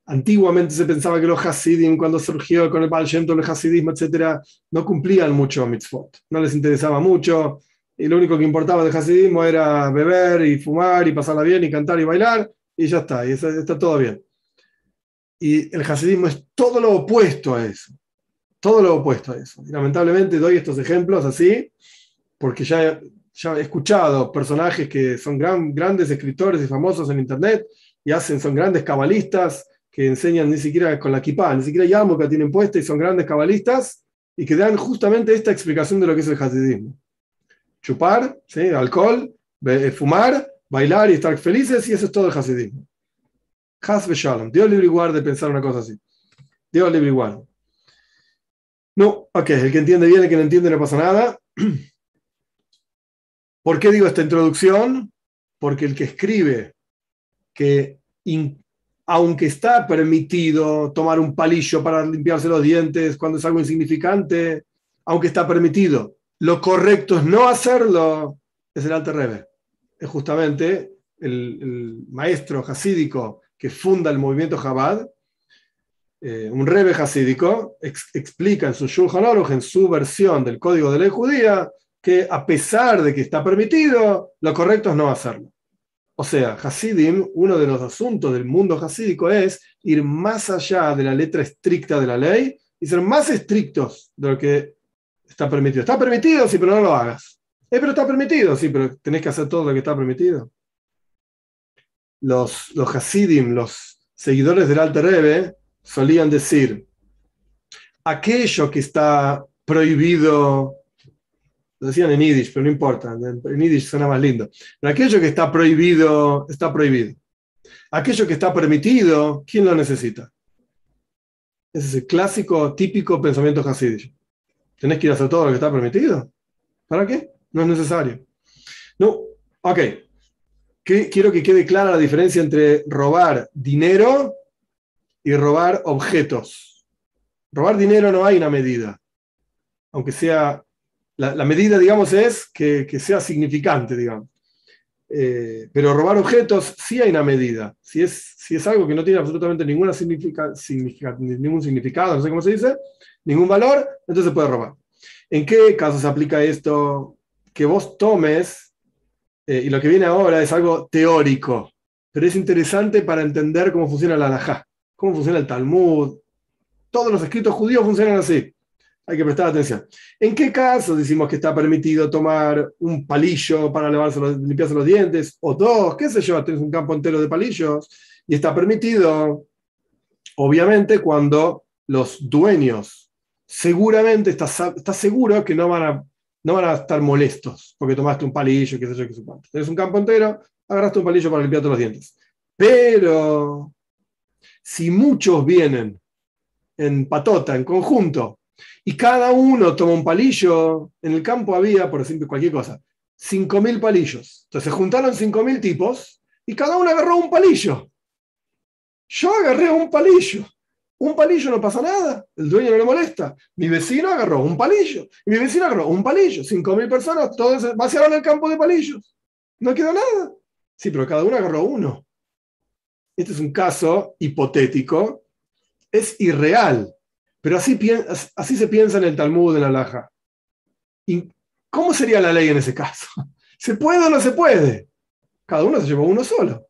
antiguamente se pensaba que los Hasidim, cuando surgió con el Baal Shem el Hasidismo, etc., no cumplían mucho mitzvot, no les interesaba mucho, y lo único que importaba del hasidismo era beber y fumar y pasarla bien y cantar y bailar, y ya está, y está, todo bien. Y el hasidismo es todo lo opuesto a eso, todo lo opuesto a eso. Y lamentablemente doy estos ejemplos así, porque ya, ya he escuchado personajes que son gran, grandes escritores y famosos en Internet, y hacen, son grandes cabalistas, que enseñan ni siquiera con la kippah, ni siquiera que tienen puesta y son grandes cabalistas, y que dan justamente esta explicación de lo que es el hasidismo chupar, ¿sí? alcohol, eh, fumar, bailar y estar felices, y eso es todo el hasidismo. Has shalom. Dios libre igual de pensar una cosa así. Dios libre igual. No, ok, el que entiende bien, el que no entiende no pasa nada. ¿Por qué digo esta introducción? Porque el que escribe que aunque está permitido tomar un palillo para limpiarse los dientes cuando es algo insignificante, aunque está permitido, lo correcto es no hacerlo, es el Alter Rebbe. Es justamente el, maestro hasídico que funda el movimiento Chabad, eh, un Rebbe hasídico, explica en su Shulchan Aruch, en su versión del Código de Ley Judía, que a pesar de que está permitido, lo correcto es no hacerlo. O sea, Hasidim, uno de los asuntos del mundo hasídico es ir más allá de la letra estricta de la ley y ser más estrictos de lo que está permitido. Está permitido, sí, pero no lo hagas. Eh, pero está permitido, sí, pero tenés que hacer todo lo que está permitido. Los, los Hasidim, los seguidores del Alter Rebbe, solían decir, aquello que está prohibido, lo decían en Yiddish, pero no importa, en Yiddish suena más lindo, aquello que está prohibido, está prohibido. Aquello que está permitido, ¿quién lo necesita? Ese es el clásico, típico pensamiento hasidic. ¿Tenés que ir a hacer todo lo que está permitido? ¿Para qué? No es necesario. No, ok. Quiero que quede clara la diferencia entre robar dinero y robar objetos. Robar dinero no hay una medida. Aunque sea, la, medida, digamos, es que, sea significante, digamos. Eh, pero robar objetos sí hay una medida. Si es, si es algo que no tiene absolutamente ninguna significa, ningún significado, no sé cómo se dice, ningún valor, entonces se puede robar. ¿En qué caso se aplica esto? Que vos tomes, eh, y lo que viene ahora es algo teórico, pero es interesante para entender cómo funciona la halajá, cómo funciona el Talmud. Todos los escritos judíos funcionan así. Hay que prestar atención. ¿En qué caso decimos que está permitido tomar un palillo para limpiarse los dientes? O dos, qué sé yo, tienes un campo entero de palillos y está permitido, obviamente, cuando los dueños seguramente estás, estás seguro que no van, a, no van a estar molestos porque tomaste un palillo, qué sé yo, qué sé cuánto. Tienes un campo entero, agarraste un palillo para limpiarte los dientes. Pero si muchos vienen en patota, en conjunto, y cada uno toma un palillo, en el campo había, por decir cualquier cosa, 5.000 palillos. Entonces se juntaron 5.000 tipos y cada uno agarró un palillo. Yo agarré un palillo. Un palillo no pasa nada, el dueño no le molesta. Mi vecino agarró un palillo, y mi vecino agarró un palillo. 5.000 personas, todos vaciaron el campo de palillos. No quedó nada. Sí, pero cada uno agarró uno. Este es un caso hipotético, es irreal, pero así, así se piensa en el Talmud, en la Laja. ¿Y cómo sería la ley en ese caso? ¿Se puede o no se puede? Cada uno se llevó uno solo.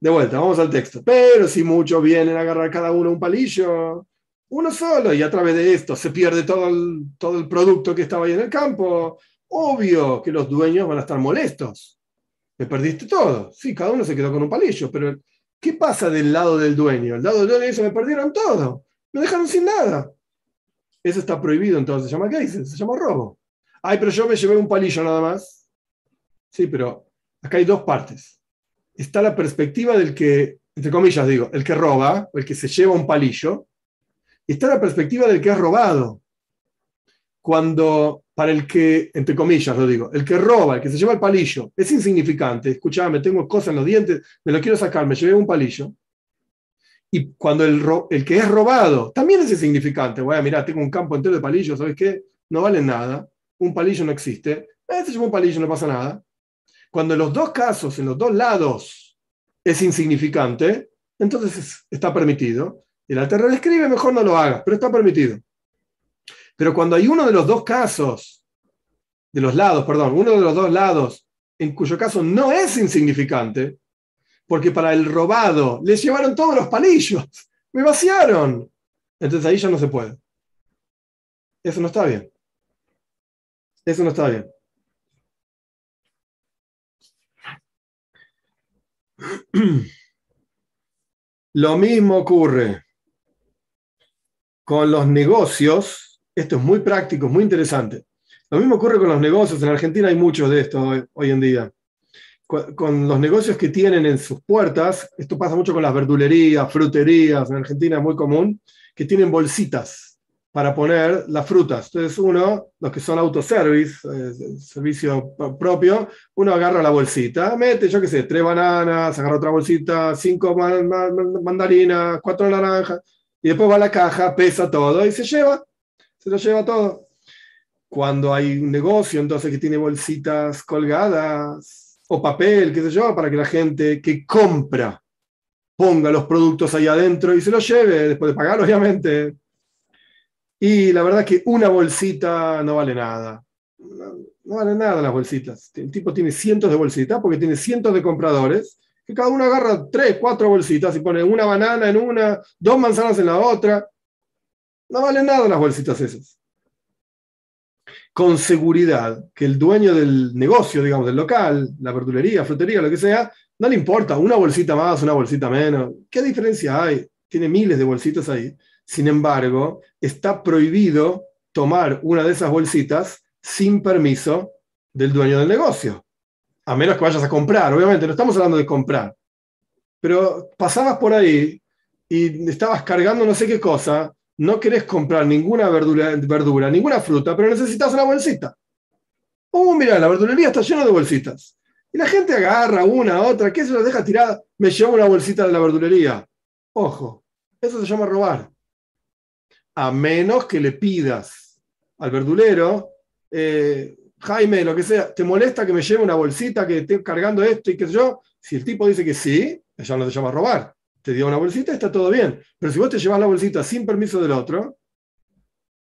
De vuelta, vamos al texto. Pero si muchos vienen a agarrar cada uno un palillo, uno solo, y a través de esto se pierde todo el, todo el producto que estaba ahí en el campo, obvio que los dueños van a estar molestos. Me perdiste todo. Sí, cada uno se quedó con un palillo, pero ¿qué pasa del lado del dueño? El lado del dueño dice, me perdieron todo, me dejaron sin nada. Eso está prohibido, entonces se llama ¿qué Se llama robo. Ay, pero yo me llevé un palillo nada más. Sí, pero acá hay dos partes está la perspectiva del que, entre comillas digo, el que roba, el que se lleva un palillo, y está la perspectiva del que ha robado. Cuando para el que, entre comillas lo digo, el que roba, el que se lleva el palillo, es insignificante, escuchame, tengo cosas en los dientes, me lo quiero sacar, me llevé un palillo. Y cuando el, que es robado también es insignificante, voy a mirar, tengo un campo entero de palillos, ¿sabes qué? No vale nada, un palillo no existe, eh, se lleva un palillo, no pasa nada. Cuando en los dos casos, en los dos lados, es insignificante, entonces está permitido. El alterador escribe, mejor no lo haga, pero está permitido. Pero cuando hay uno de los dos casos, de los lados, perdón, uno de los dos lados, en cuyo caso no es insignificante, porque para el robado le llevaron todos los palillos, me vaciaron. Entonces ahí ya no se puede. Eso no está bien. Eso no está bien. Lo mismo ocurre con los negocios. Esto es muy práctico, muy interesante. Lo mismo ocurre con los negocios. En Argentina hay muchos de esto hoy, en día. Con los negocios que tienen en sus puertas, esto pasa mucho con las verdulerías, fruterías, en Argentina es muy común, que tienen bolsitas para poner las frutas. Entonces uno, los que son autoservice, eh, servicio propio, uno agarra la bolsita, mete, yo qué sé, tres bananas, agarra otra bolsita, cinco mandarinas, cuatro naranjas, y después va a la caja, pesa todo y se lleva, se lo lleva todo. Cuando hay un negocio, entonces que tiene bolsitas colgadas o papel, qué sé yo, para que la gente que compra ponga los productos ahí adentro y se los lleve, después de pagar, obviamente, y la verdad que una bolsita no vale nada. No, vale nada las bolsitas. El tipo tiene cientos de bolsitas porque tiene cientos de compradores que cada uno agarra tres, cuatro bolsitas y pone una banana en una, dos manzanas en la otra. No vale nada las bolsitas esas. Con seguridad que el dueño del negocio, digamos, del local, la verdulería, frutería, lo que sea, no le importa una bolsita más, una bolsita menos. ¿Qué diferencia hay? Tiene miles de bolsitas ahí. Sin embargo, está prohibido tomar una de esas bolsitas sin permiso del dueño del negocio. A menos que vayas a comprar, obviamente, no estamos hablando de comprar. Pero pasabas por ahí y estabas cargando no sé qué cosa, no querés comprar ninguna verdura, ninguna fruta, pero necesitas una bolsita. Oh, mira, la verdulería está llena de bolsitas. Y la gente agarra una, otra, ¿qué se lo deja tirada? Me llevo una bolsita de la verdulería. Ojo, eso se llama robar a menos que le pidas al verdulero, eh, Jaime, lo que sea, ¿te molesta que me lleve una bolsita que esté cargando esto y qué sé yo? Si el tipo dice que sí, ya no te llama robar. Te dio una bolsita, está todo bien. Pero si vos te llevas la bolsita sin permiso del otro,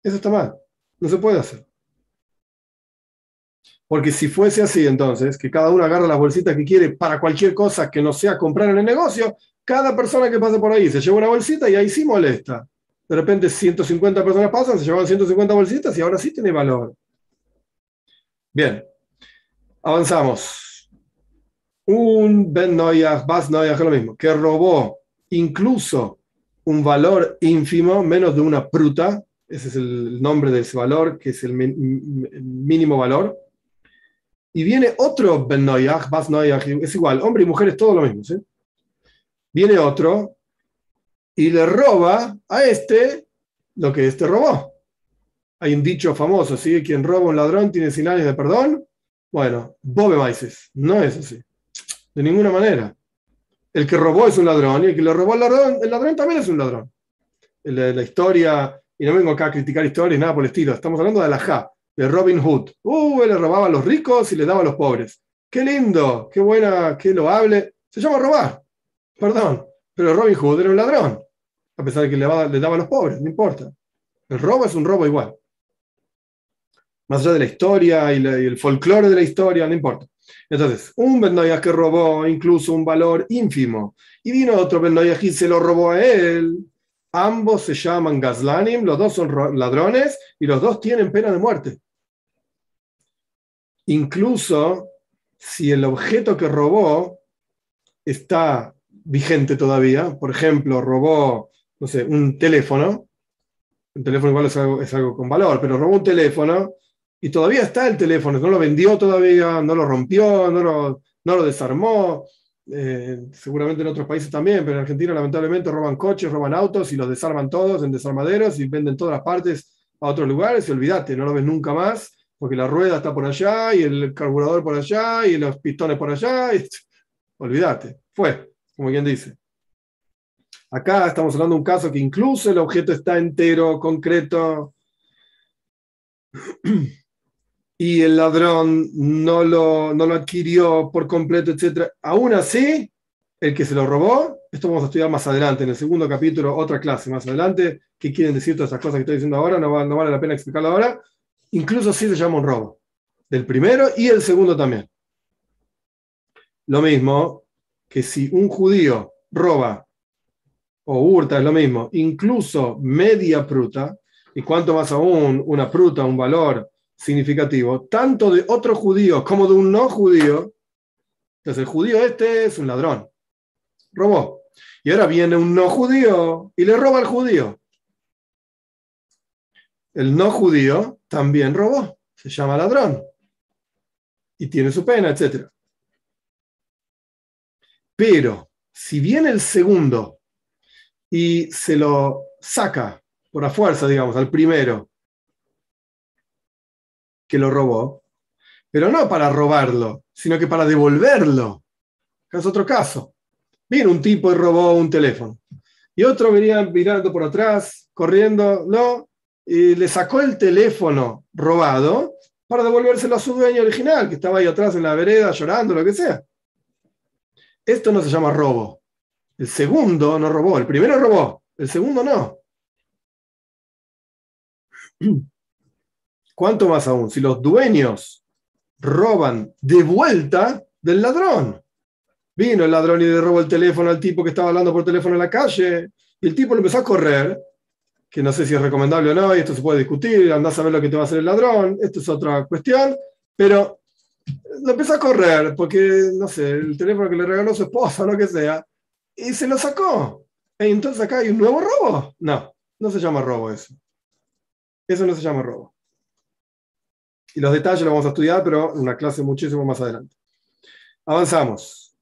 eso está mal. No se puede hacer. Porque si fuese así, entonces, que cada uno agarra las bolsitas que quiere para cualquier cosa que no sea comprar en el negocio, cada persona que pase por ahí se lleva una bolsita y ahí sí molesta de repente 150 personas pasan, se llevan 150 bolsitas y ahora sí tiene valor. Bien, avanzamos. Un Ben Noyah, Bas Noyah, es lo mismo, que robó incluso un valor ínfimo, menos de una pruta, ese es el nombre de ese valor, que es el mínimo valor, Y viene otro Ben Noyach, Bas Noyach, es igual, hombre y mujer es todo lo mismo. ¿sí? Viene otro y le roba a este lo que este robó. Hay un dicho famoso, ¿sí? Quien roba un ladrón tiene sin años de perdón. Bueno, Bobe Maises, no es así. De ninguna manera. El que robó es un ladrón y el que le robó al ladrón, el ladrón también es un ladrón. La, la historia, y no vengo acá a criticar historias, nada por el estilo, estamos hablando de Alajá, de Robin Hood. Uh, él le robaba a los ricos y le daba a los pobres. Qué lindo, qué buena, qué loable. Se llama robar, perdón. Pero Robin Hood era un ladrón, a pesar de que le le daba a los pobres, no importa. El robo es un robo igual. Más allá de la historia y el folclore de la historia, no importa. Entonces, un Ben que robó incluso un valor ínfimo, y vino otro Ben y se lo robó a él. Ambos se llaman Gazlanim, los dos son ladrones y los dos tienen pena de muerte. Incluso si el objeto que robó está vigente todavía, por ejemplo, robó, no sé, un teléfono, un teléfono igual es algo, es algo con valor, pero robó un teléfono, y todavía está el teléfono, no lo vendió todavía, no lo rompió, no lo, no lo desarmó. Eh, seguramente en otros países también, pero en Argentina lamentablemente roban coches, roban autos y los desarman todos en desarmaderos y venden todas las partes a otros lugares y olvídate, no lo ves nunca más porque la rueda está por allá y el carburador por allá y los pistones por allá. Y... Olvídate, fue, como quien dice. Acá estamos hablando de un caso que incluso el objeto está entero, concreto, y el ladrón no lo, no lo adquirió por completo, etc. Aún así, el que se lo robó, esto vamos a estudiar más adelante, en el segundo capítulo, otra clase más adelante, qué quieren decir todas esas cosas que estoy diciendo ahora, no, vale la pena explicarlo ahora, incluso así se llama un robo, del primero y el segundo también. Lo mismo que si un judío roba o hurta, es lo mismo, incluso media pruta, y cuanto más aún una pruta, un valor significativo, tanto de otro judío como de un no judío. Entonces el judío este es un ladrón, robó. Y ahora viene un no judío y le roba al judío. El no judío también robó, se llama ladrón y tiene su pena, etc. Pero si viene el segundo y se lo saca por la fuerza, digamos, al primero, que lo robó, pero no para robarlo, sino que para devolverlo. Es otro caso. Viene un tipo y robó un teléfono. Y otro venía mirando por atrás, corriendo, ¿no? Y le sacó el teléfono robado para devolvérselo a su dueño original, que estaba ahí atrás en la vereda llorando, lo que sea. Esto no se llama robo. El segundo no robó, el primero robó, el segundo no. ¿Cuánto más aún? Si los dueños roban de vuelta del ladrón. Vino el ladrón y le robó el teléfono al tipo que estaba hablando por teléfono en la calle y el tipo lo empezó a correr, que no sé si es recomendable o no, y esto se puede discutir, andás a ver lo que te va a hacer el ladrón, esto es otra cuestión, pero lo empezó a correr porque, no sé, el teléfono que le regaló su esposa, lo que sea, y se lo sacó. ¿Y entonces acá hay un nuevo robo. No, no se llama robo eso. Eso no se llama robo. Y los detalles los vamos a estudiar, pero en una clase muchísimo más adelante. Avanzamos.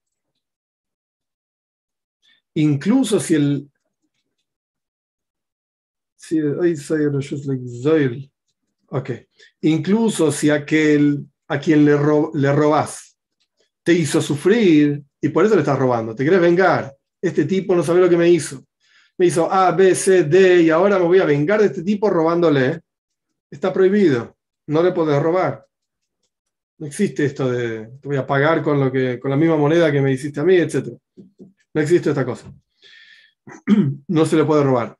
Incluso si el. Ok. Incluso si aquel a quien le, le robas te hizo sufrir y por eso le estás robando, te quieres vengar. Este tipo no sabe lo que me hizo. Me hizo A, B, C, D y ahora me voy a vengar de este tipo robándole. Está prohibido no le podés robar. No existe esto de te voy a pagar con, lo que, con la misma moneda que me hiciste a mí, etc. No existe esta cosa. No se le puede robar.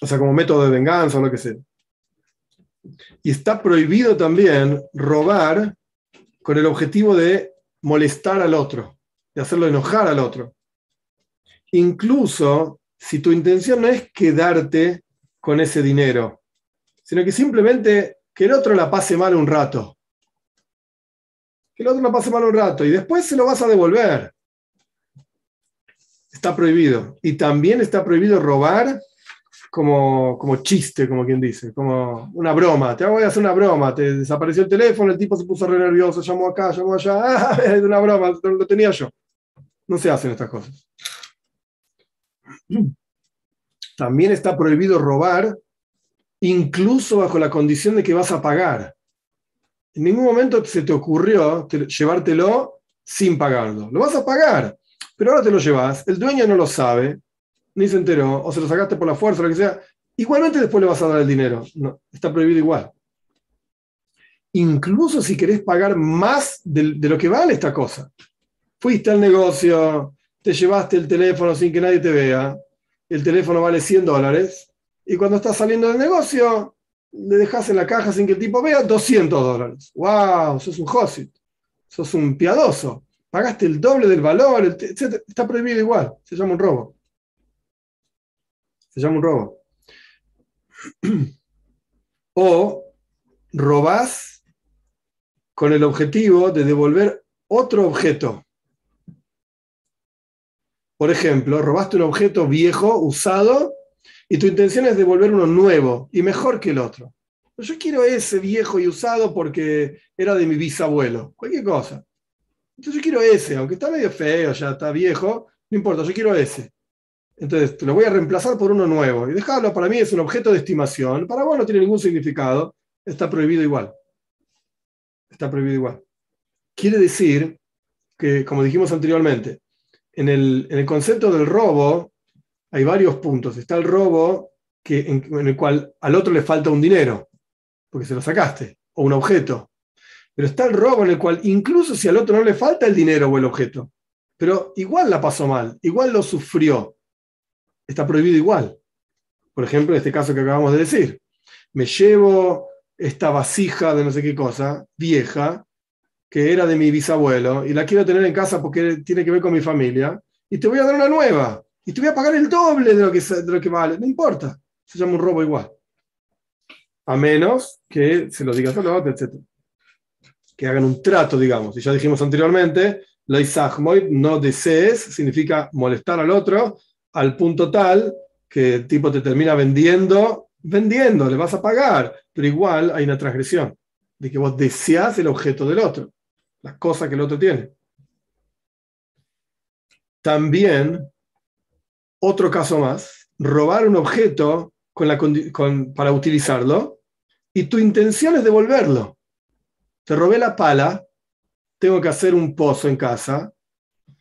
O sea, como método de venganza o lo que sea. Y está prohibido también robar con el objetivo de molestar al otro, de hacerlo enojar al otro. Incluso si tu intención no es quedarte con ese dinero, sino que simplemente que el otro la pase mal un rato. Que el otro la pase mal un rato y después se lo vas a devolver. Está prohibido. Y también está prohibido robar como, como chiste, como quien dice, como una broma. Te voy a hacer una broma. Te desapareció el teléfono, el tipo se puso re nervioso, llamó acá, llamó allá. Ah, es una broma, lo tenía yo. No se hacen estas cosas. También está prohibido robar, incluso bajo la condición de que vas a pagar. En ningún momento se te ocurrió llevártelo sin pagarlo. Lo vas a pagar, pero ahora te lo llevas, el dueño no lo sabe, ni se enteró, o se lo sacaste por la fuerza, lo que sea. Igualmente después le vas a dar el dinero. No, está prohibido igual. Incluso si querés pagar más de, de lo que vale esta cosa. Fuiste al negocio, te llevaste el teléfono sin que nadie te vea, el teléfono vale 100 dólares, y cuando estás saliendo del negocio, le dejas en la caja sin que el tipo vea 200 dólares. ¡Wow! Sos un hosit, sos un piadoso. Pagaste el doble del valor, etc. Está prohibido igual, se llama un robo. Se llama un robo. O robás con el objetivo de devolver otro objeto. Por ejemplo, robaste un objeto viejo, usado, y tu intención es devolver uno nuevo y mejor que el otro. Yo quiero ese viejo y usado porque era de mi bisabuelo, cualquier cosa. Entonces yo quiero ese, aunque está medio feo, ya está viejo, no importa, yo quiero ese. Entonces te lo voy a reemplazar por uno nuevo. Y dejarlo para mí es un objeto de estimación. Para vos no tiene ningún significado. Está prohibido igual. Está prohibido igual. Quiere decir que, como dijimos anteriormente, en el, concepto del robo hay varios puntos. Está el robo que, en, el cual al otro le falta un dinero, porque se lo sacaste, o un objeto. Pero está el robo en el cual incluso si al otro no le falta el dinero o el objeto, pero igual la pasó mal, igual lo sufrió, está prohibido igual. Por ejemplo, en este caso que acabamos de decir, me llevo esta vasija de no sé qué cosa, vieja, que era de mi bisabuelo y la quiero tener en casa porque tiene que ver con mi familia, y te voy a dar una nueva, y te voy a pagar el doble de lo que, de lo que vale, no importa, se llama un robo igual. A menos que se lo digas a otro, etc. Que hagan un trato, digamos. Y ya dijimos anteriormente, lo no desees, significa molestar al otro al punto tal que el tipo te termina vendiendo, vendiendo, le vas a pagar, pero igual hay una transgresión de que vos deseas el objeto del otro las cosas que el otro tiene. También, otro caso más, robar un objeto para utilizarlo y tu intención es devolverlo. Te robé la pala, tengo que hacer un pozo en casa.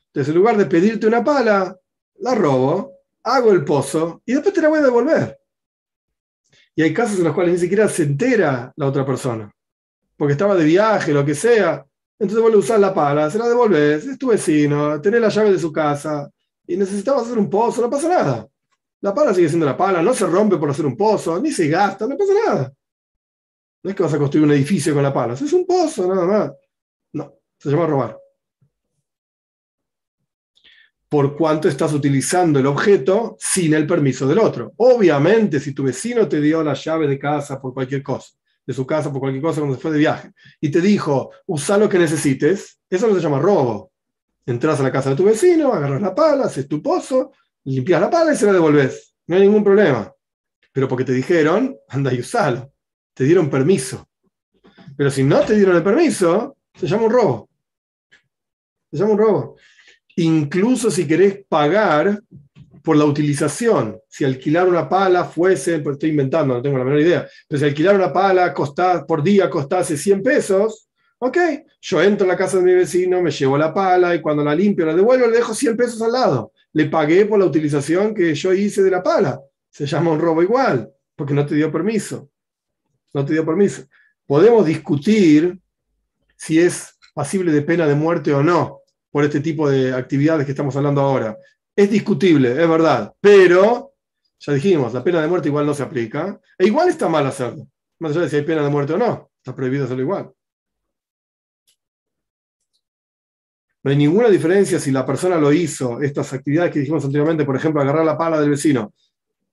Entonces, en lugar de pedirte una pala, la robo, hago el pozo y después te la voy a devolver. Y hay casos en los cuales ni siquiera se entera la otra persona, porque estaba de viaje, lo que sea, entonces vuelve a usar la pala, se la devolves, es tu vecino, tenés la llave de su casa y necesitabas hacer un pozo, no pasa nada. La pala sigue siendo la pala, no se rompe por hacer un pozo, ni se gasta, no pasa nada. No es que vas a construir un edificio con la pala, es un pozo, nada más. No, se llama robar. Por cuánto estás utilizando el objeto sin el permiso del otro. Obviamente, si tu vecino te dio la llave de casa por cualquier cosa, de su casa por cualquier cosa cuando se fue de viaje, y te dijo, usa lo que necesites, eso no se llama robo. Entras a la casa de tu vecino, agarras la pala, haces tu pozo, limpias la pala y se la devolves. No hay ningún problema. Pero porque te dijeron, anda y usalo. Te dieron permiso. Pero si no te dieron el permiso, se llama un robo. Se llama un robo. Incluso si querés pagar por la utilización. Si alquilar una pala fuese, estoy inventando, no tengo la menor idea, pero si alquilar una pala por día costase 100 pesos, ok, yo entro a la casa de mi vecino, me llevo la pala y cuando la limpio, la devuelvo, le dejo 100 pesos al lado. Le pagué por la utilización que yo hice de la pala. Se llama un robo igual, porque no te dio permiso. No te dio permiso. Podemos discutir si es pasible de pena de muerte o no por este tipo de actividades que estamos hablando ahora. Es discutible, es verdad, pero ya dijimos, la pena de muerte igual no se aplica, e igual está mal hacerlo, más allá de si hay pena de muerte o no, está prohibido hacerlo igual. No hay ninguna diferencia si la persona lo hizo, estas actividades que dijimos anteriormente, por ejemplo, agarrar la pala del vecino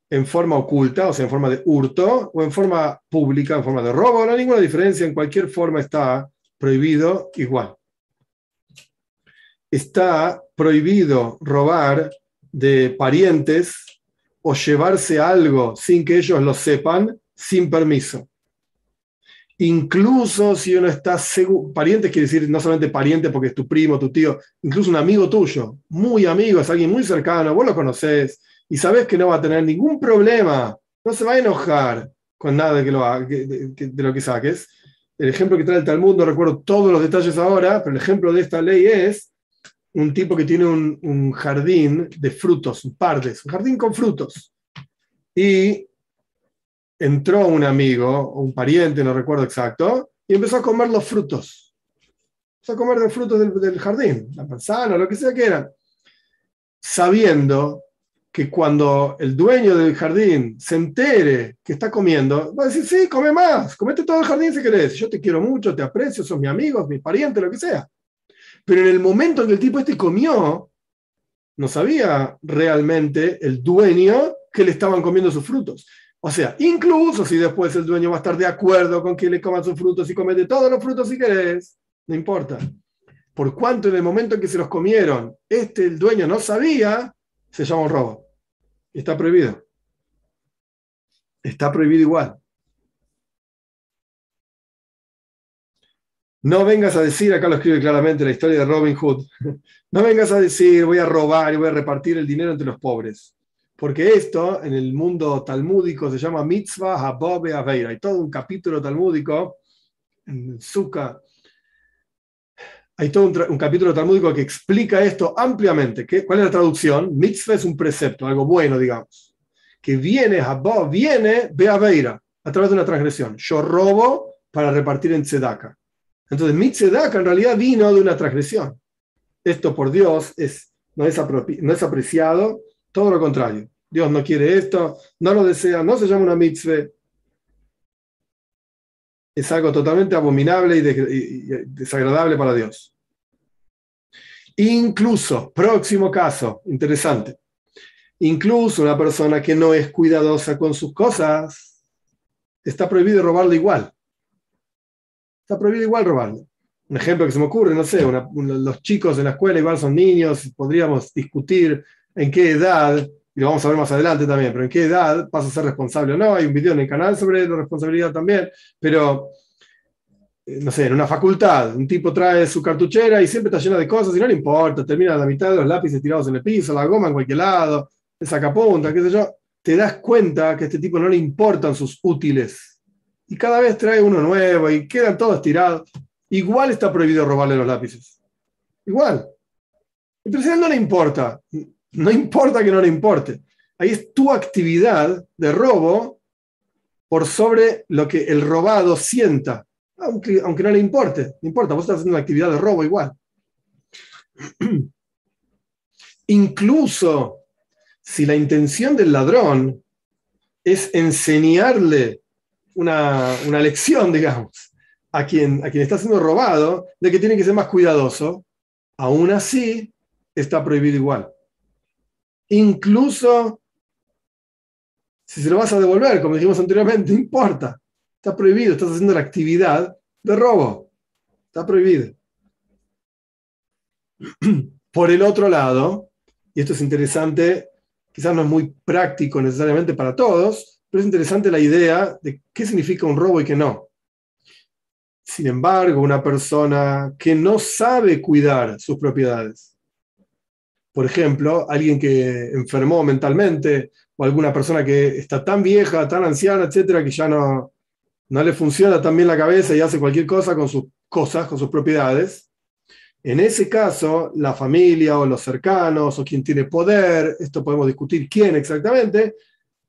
en forma oculta, o sea, en forma de hurto, o en forma pública, en forma de robo, no hay ninguna diferencia, en cualquier forma está prohibido igual está prohibido robar de parientes o llevarse algo sin que ellos lo sepan, sin permiso. Incluso si uno está seguro, pariente quiere decir no solamente pariente porque es tu primo, tu tío, incluso un amigo tuyo, muy amigo, es alguien muy cercano, vos lo conocés y sabés que no va a tener ningún problema, no se va a enojar con nada que lo, de, de lo que saques. El ejemplo que trae el Talmud, no recuerdo todos los detalles ahora, pero el ejemplo de esta ley es un tipo que tiene un, un jardín de frutos, un pardes, un jardín con frutos. Y entró un amigo, un pariente, no recuerdo exacto, y empezó a comer los frutos. Empezó a comer los frutos del, del jardín, la manzana, lo que sea que era. Sabiendo que cuando el dueño del jardín se entere que está comiendo, va a decir, sí, come más, comete todo el jardín si querés. Yo te quiero mucho, te aprecio, sos mi amigo, mi pariente, lo que sea. Pero en el momento en que el tipo este comió, no sabía realmente el dueño que le estaban comiendo sus frutos. O sea, incluso si después el dueño va a estar de acuerdo con que le coman sus frutos y comete todos los frutos si querés, no importa. Por cuanto en el momento en que se los comieron, este el dueño no sabía, se llama un robo. Está prohibido. Está prohibido igual. No vengas a decir, acá lo escribe claramente la historia de Robin Hood, no vengas a decir voy a robar y voy a repartir el dinero entre los pobres. Porque esto en el mundo talmúdico se llama mitzvah habobe aveira. Hay todo un capítulo talmúdico en Zuka. Hay todo un, capítulo talmúdico que explica esto ampliamente. ¿Qué, ¿Cuál es la traducción? Mitzvah es un precepto, algo bueno, digamos. Que viene, habob, viene, be aveira, a través de una transgresión. Yo robo para repartir en tzedaka. Entonces, Mitzedaka en realidad vino de una transgresión. Esto por Dios es, no, es no es apreciado, todo lo contrario. Dios no quiere esto, no lo desea, no se llama una mitzvah. Es algo totalmente abominable y, de, y desagradable para Dios. Incluso, próximo caso, interesante. Incluso una persona que no es cuidadosa con sus cosas, está prohibido robarle igual. Está prohibido igual robarlo. Un ejemplo que se me ocurre, no sé, los chicos en la escuela igual son niños, podríamos discutir en qué edad, y lo vamos a ver más adelante también, pero en qué edad pasa a ser responsable o no. Hay un video en el canal sobre la responsabilidad también, pero eh, no sé, en una facultad, un tipo trae su cartuchera y siempre está llena de cosas y no le importa, termina la mitad de los lápices tirados en el piso, la goma en cualquier lado, el sacapunta, qué sé yo, te das cuenta que a este tipo no le importan sus útiles y cada vez trae uno nuevo y quedan todos tirados. Igual está prohibido robarle los lápices. Igual. Entonces a él no le importa. No importa que no le importe. Ahí es tu actividad de robo por sobre lo que el robado sienta. Aunque, aunque no le importe. No importa, vos estás haciendo una actividad de robo igual. Incluso si la intención del ladrón es enseñarle una, una, lección, digamos, a quien, a quien está siendo robado de que tiene que ser más cuidadoso, aún así está prohibido igual. Incluso si se lo vas a devolver, como dijimos anteriormente, no importa. Está prohibido, estás haciendo la actividad de robo. Está prohibido. Por el otro lado, y esto es interesante, quizás no es muy práctico necesariamente para todos, pero es interesante la idea de qué significa un robo y qué no. Sin embargo, una persona que no sabe cuidar sus propiedades, por ejemplo, alguien que enfermó mentalmente o alguna persona que está tan vieja, tan anciana, etcétera, que ya no, no le funciona tan bien la cabeza y hace cualquier cosa con sus cosas, con sus propiedades. En ese caso, la familia o los cercanos o quien tiene poder, esto podemos discutir quién exactamente,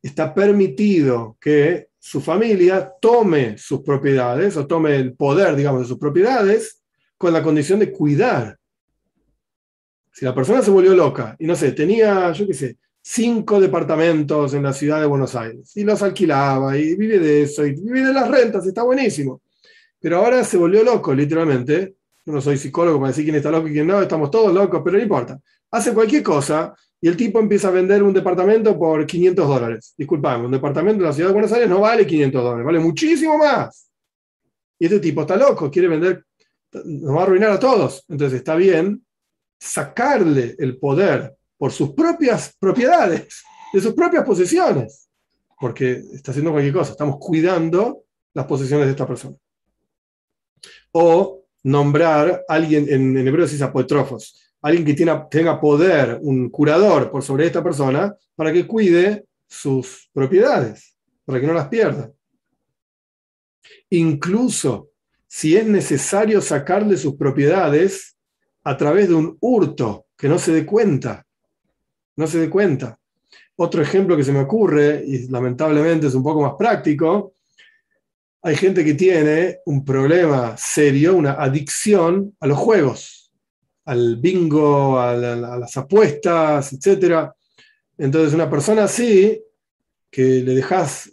está permitido que su familia tome sus propiedades o tome el poder, digamos, de sus propiedades con la condición de cuidar. Si la persona se volvió loca y no sé, tenía, yo qué sé, cinco departamentos en la ciudad de Buenos Aires y los alquilaba y vive de eso y vive de las rentas, está buenísimo. Pero ahora se volvió loco, literalmente. Yo no soy psicólogo para decir quién está loco y quién no, estamos todos locos, pero no importa. Hace cualquier cosa y el tipo empieza a vender un departamento por 500 dólares. Disculpame, un departamento en la ciudad de Buenos Aires no vale 500 dólares, vale muchísimo más. Y este tipo está loco, quiere vender, nos va a arruinar a todos. Entonces está bien sacarle el poder por sus propias propiedades de sus propias posesiones, porque está haciendo cualquier cosa, estamos cuidando las posesiones de esta persona. O nombrar a alguien, en, hebreo se dice alguien que tenga poder, un curador por sobre esta persona, para que cuide sus propiedades, para que no las pierda. Incluso si es necesario sacarle sus propiedades a través de un hurto, que no se dé cuenta, no se dé cuenta. Otro ejemplo que se me ocurre, y lamentablemente es un poco más práctico, hay gente que tiene un problema serio, una adicción a los juegos, al bingo, a, las apuestas, etc. Entonces una persona así, que le dejas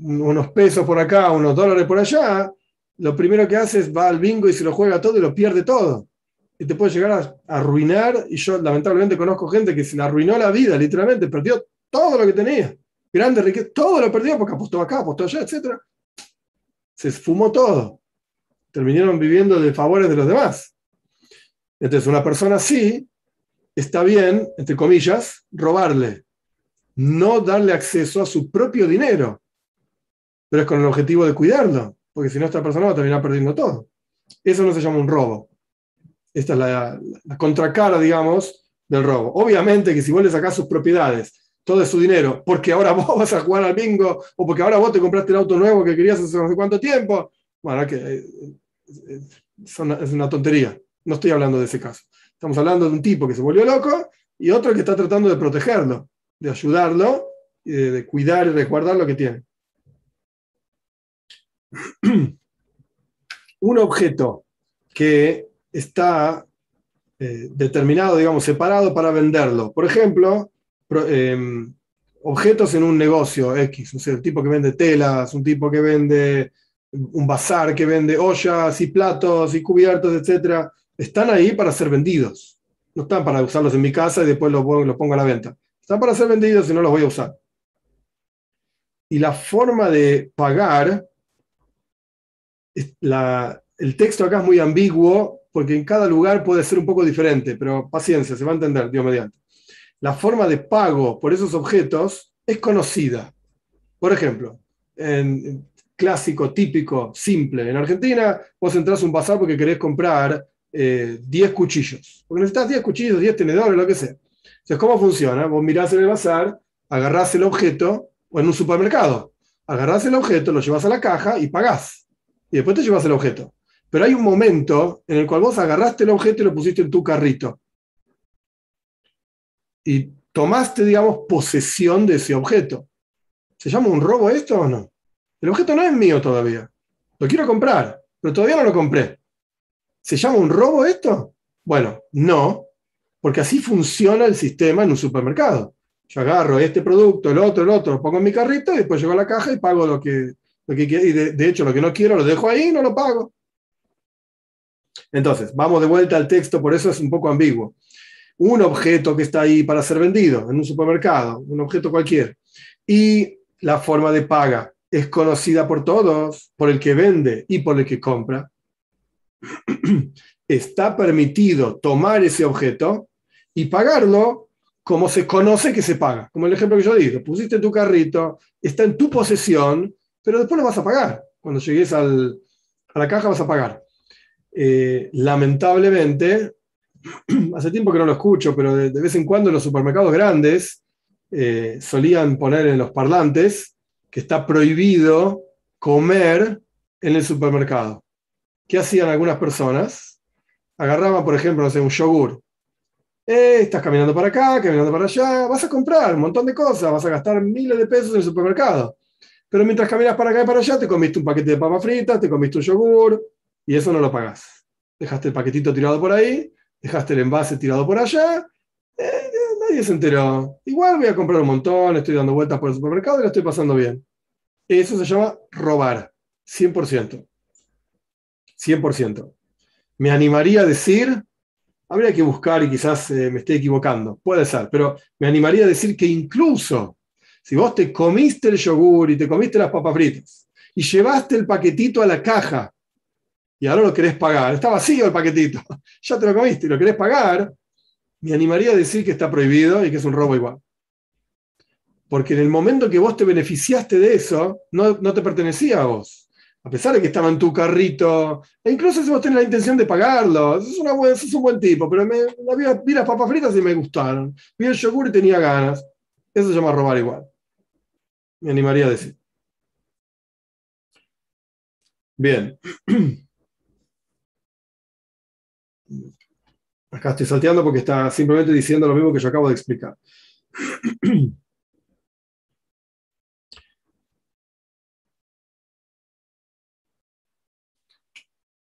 unos pesos por acá, unos dólares por allá, lo primero que hace es va al bingo y se lo juega todo y lo pierde todo. Y te puede llegar a, arruinar, y yo lamentablemente conozco gente que se le arruinó la vida, literalmente, perdió todo lo que tenía. Grande riqueza, todo lo perdió porque apostó acá, apostó allá, etc. Se esfumó todo. Terminaron viviendo de favores de los demás. Entonces, una persona así está bien, entre comillas, robarle, no darle acceso a su propio dinero, pero es con el objetivo de cuidarlo, porque si no, esta persona va a terminar perdiendo todo. Eso no se llama un robo. Esta es la, contracara, digamos, del robo. Obviamente que si vos le sacás sus propiedades todo su dinero, porque ahora vos vas a jugar al bingo o porque ahora vos te compraste el auto nuevo que querías hace no sé cuánto tiempo. Bueno, que, eh, es una tontería. No estoy hablando de ese caso. Estamos hablando de un tipo que se volvió loco y otro que está tratando de protegerlo, de ayudarlo y de, cuidar y resguardar lo que tiene. Un objeto que está eh, determinado, digamos, separado para venderlo. Por ejemplo, Em, objetos en un negocio X, no sé, un tipo que vende telas, un tipo que vende un bazar, que vende ollas y platos y cubiertos, etc., están ahí para ser vendidos. No están para usarlos en mi casa y después los, los pongo a la venta. Están para ser vendidos y no los voy a usar. Y la forma de pagar, la, el texto acá es muy ambiguo porque en cada lugar puede ser un poco diferente, pero paciencia, se va a entender, Dios mediante la forma de pago por esos objetos es conocida. Por ejemplo, en, clásico, típico, simple. En Argentina, vos entras a un bazar porque querés comprar 10 eh, cuchillos. Porque necesitas 10 cuchillos, 10 tenedores, lo que sea. Entonces, ¿cómo funciona? Vos mirás en el bazar, agarrás el objeto, o en un supermercado, agarrás el objeto, lo llevas a la caja y pagás. Y después te llevas el objeto. Pero hay un momento en el cual vos agarraste el objeto y lo pusiste en tu carrito y tomaste, digamos, posesión de ese objeto. ¿Se llama un robo esto o no? El objeto no es mío todavía. Lo quiero comprar, pero todavía no lo compré. ¿Se llama un robo esto? Bueno, no, porque así funciona el sistema en un supermercado. Yo agarro este producto, el otro, el otro, lo pongo en mi carrito y después llego a la caja y pago lo que, lo que. Y de, de hecho, lo que no quiero lo dejo ahí y no lo pago. Entonces, vamos de vuelta al texto, por eso es un poco ambiguo un objeto que está ahí para ser vendido en un supermercado, un objeto cualquiera. Y la forma de paga es conocida por todos, por el que vende y por el que compra. Está permitido tomar ese objeto y pagarlo como se conoce que se paga. Como el ejemplo que yo digo, pusiste tu carrito, está en tu posesión, pero después lo vas a pagar. Cuando llegues a la caja vas a pagar. Eh, lamentablemente, hace tiempo que no lo escucho, pero de, vez en cuando en los supermercados grandes eh, solían poner en los parlantes que está prohibido comer en el supermercado. ¿Qué hacían algunas personas? Agarraban, por ejemplo, no sé, un yogur. Eh, estás caminando para acá, caminando para allá, vas a comprar un montón de cosas, vas a gastar miles de pesos en el supermercado. Pero mientras caminas para acá y para allá, te comiste un paquete de papas fritas, te comiste un yogur, y eso no lo pagás. Dejaste el paquetito tirado por ahí, dejaste el envase tirado por allá, eh, nadie se enteró. Igual voy a comprar un montón, estoy dando vueltas por el supermercado y lo estoy pasando bien. Eso se llama robar, 100%. 100%. Me animaría a decir, habría que buscar y quizás eh, me esté equivocando, puede ser, pero me animaría a decir que incluso si vos te comiste el yogur y te comiste las papas fritas y llevaste el paquetito a la caja y ahora lo querés pagar. Está vacío el paquetito, ya te lo comiste y lo querés pagar, me animaría a decir que está prohibido y que es un robo igual. Porque en el momento que vos te beneficiaste de eso, no, no te pertenecía a vos. A pesar de que estaba en tu carrito, e incluso si vos tenés la intención de pagarlo, sos, un buen tipo, pero me, vi las papas fritas y me gustaron. Vi el yogur y tenía ganas. Eso se llama robar igual. Me animaría a decir. Bien. Acá estoy salteando porque está simplemente diciendo lo mismo que yo acabo de explicar.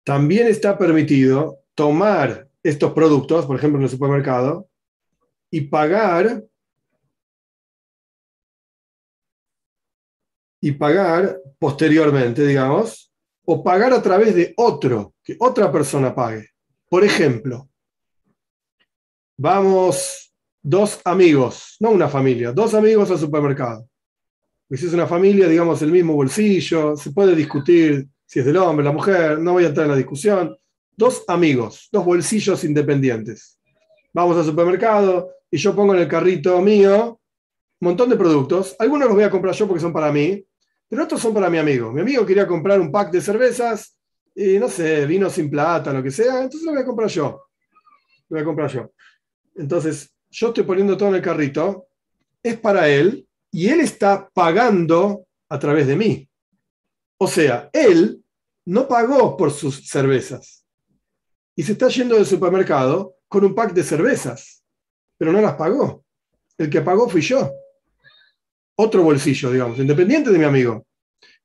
También está permitido tomar estos productos, por ejemplo en el supermercado, y pagar y pagar posteriormente, digamos, o pagar a través de otro, que otra persona pague. Por ejemplo, vamos dos amigos, no una familia, dos amigos al supermercado. Si es una familia, digamos, el mismo bolsillo, se puede discutir si es del hombre, la mujer, no voy a entrar en la discusión. Dos amigos, dos bolsillos independientes. Vamos al supermercado y yo pongo en el carrito mío un montón de productos. Algunos los voy a comprar yo porque son para mí, pero otros son para mi amigo. Mi amigo quería comprar un pack de cervezas y no sé, vino sin plata, lo que sea, entonces lo voy a comprar yo. Lo voy a comprar yo. Entonces, yo estoy poniendo todo en el carrito, es para él y él está pagando a través de mí. O sea, él no pagó por sus cervezas y se está yendo del supermercado con un pack de cervezas, pero no las pagó. El que pagó fui yo. Otro bolsillo, digamos, independiente de mi amigo.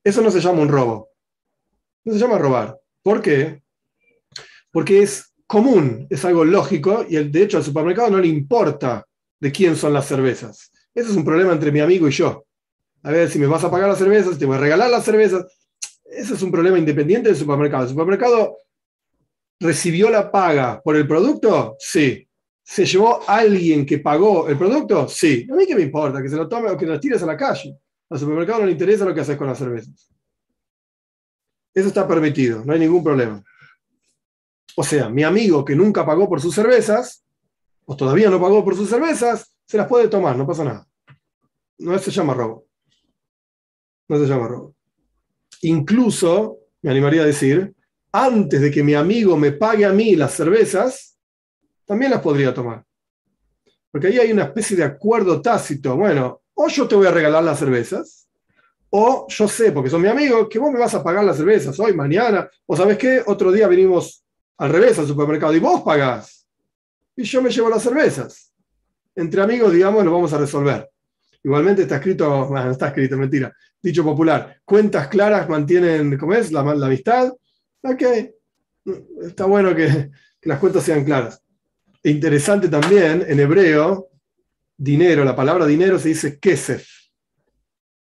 Eso no se llama un robo. No se llama robar. ¿Por qué? Porque es común, es algo lógico y de hecho al supermercado no le importa de quién son las cervezas. Ese es un problema entre mi amigo y yo. A ver si me vas a pagar las cervezas, si te voy a regalar las cervezas. Ese es un problema independiente del supermercado. ¿El supermercado recibió la paga por el producto? Sí. ¿Se llevó alguien que pagó el producto? Sí. A mí qué me importa, que se lo tome o que lo tires a la calle. Al supermercado no le interesa lo que haces con las cervezas. Eso está permitido, no hay ningún problema. O sea, mi amigo que nunca pagó por sus cervezas, o todavía no pagó por sus cervezas, se las puede tomar, no pasa nada. No se llama robo. No se llama robo. Incluso, me animaría a decir, antes de que mi amigo me pague a mí las cervezas, también las podría tomar. Porque ahí hay una especie de acuerdo tácito. Bueno, o yo te voy a regalar las cervezas, o yo sé, porque son mi amigo, que vos me vas a pagar las cervezas hoy, mañana, o sabes qué, otro día venimos al revés al supermercado y vos pagás. Y yo me llevo las cervezas. Entre amigos, digamos, lo vamos a resolver. Igualmente está escrito, está escrito, mentira, dicho popular, cuentas claras mantienen, ¿cómo es? La, la amistad. Ok, está bueno que, las cuentas sean claras. E interesante también, en hebreo, dinero, la palabra dinero se dice kesef.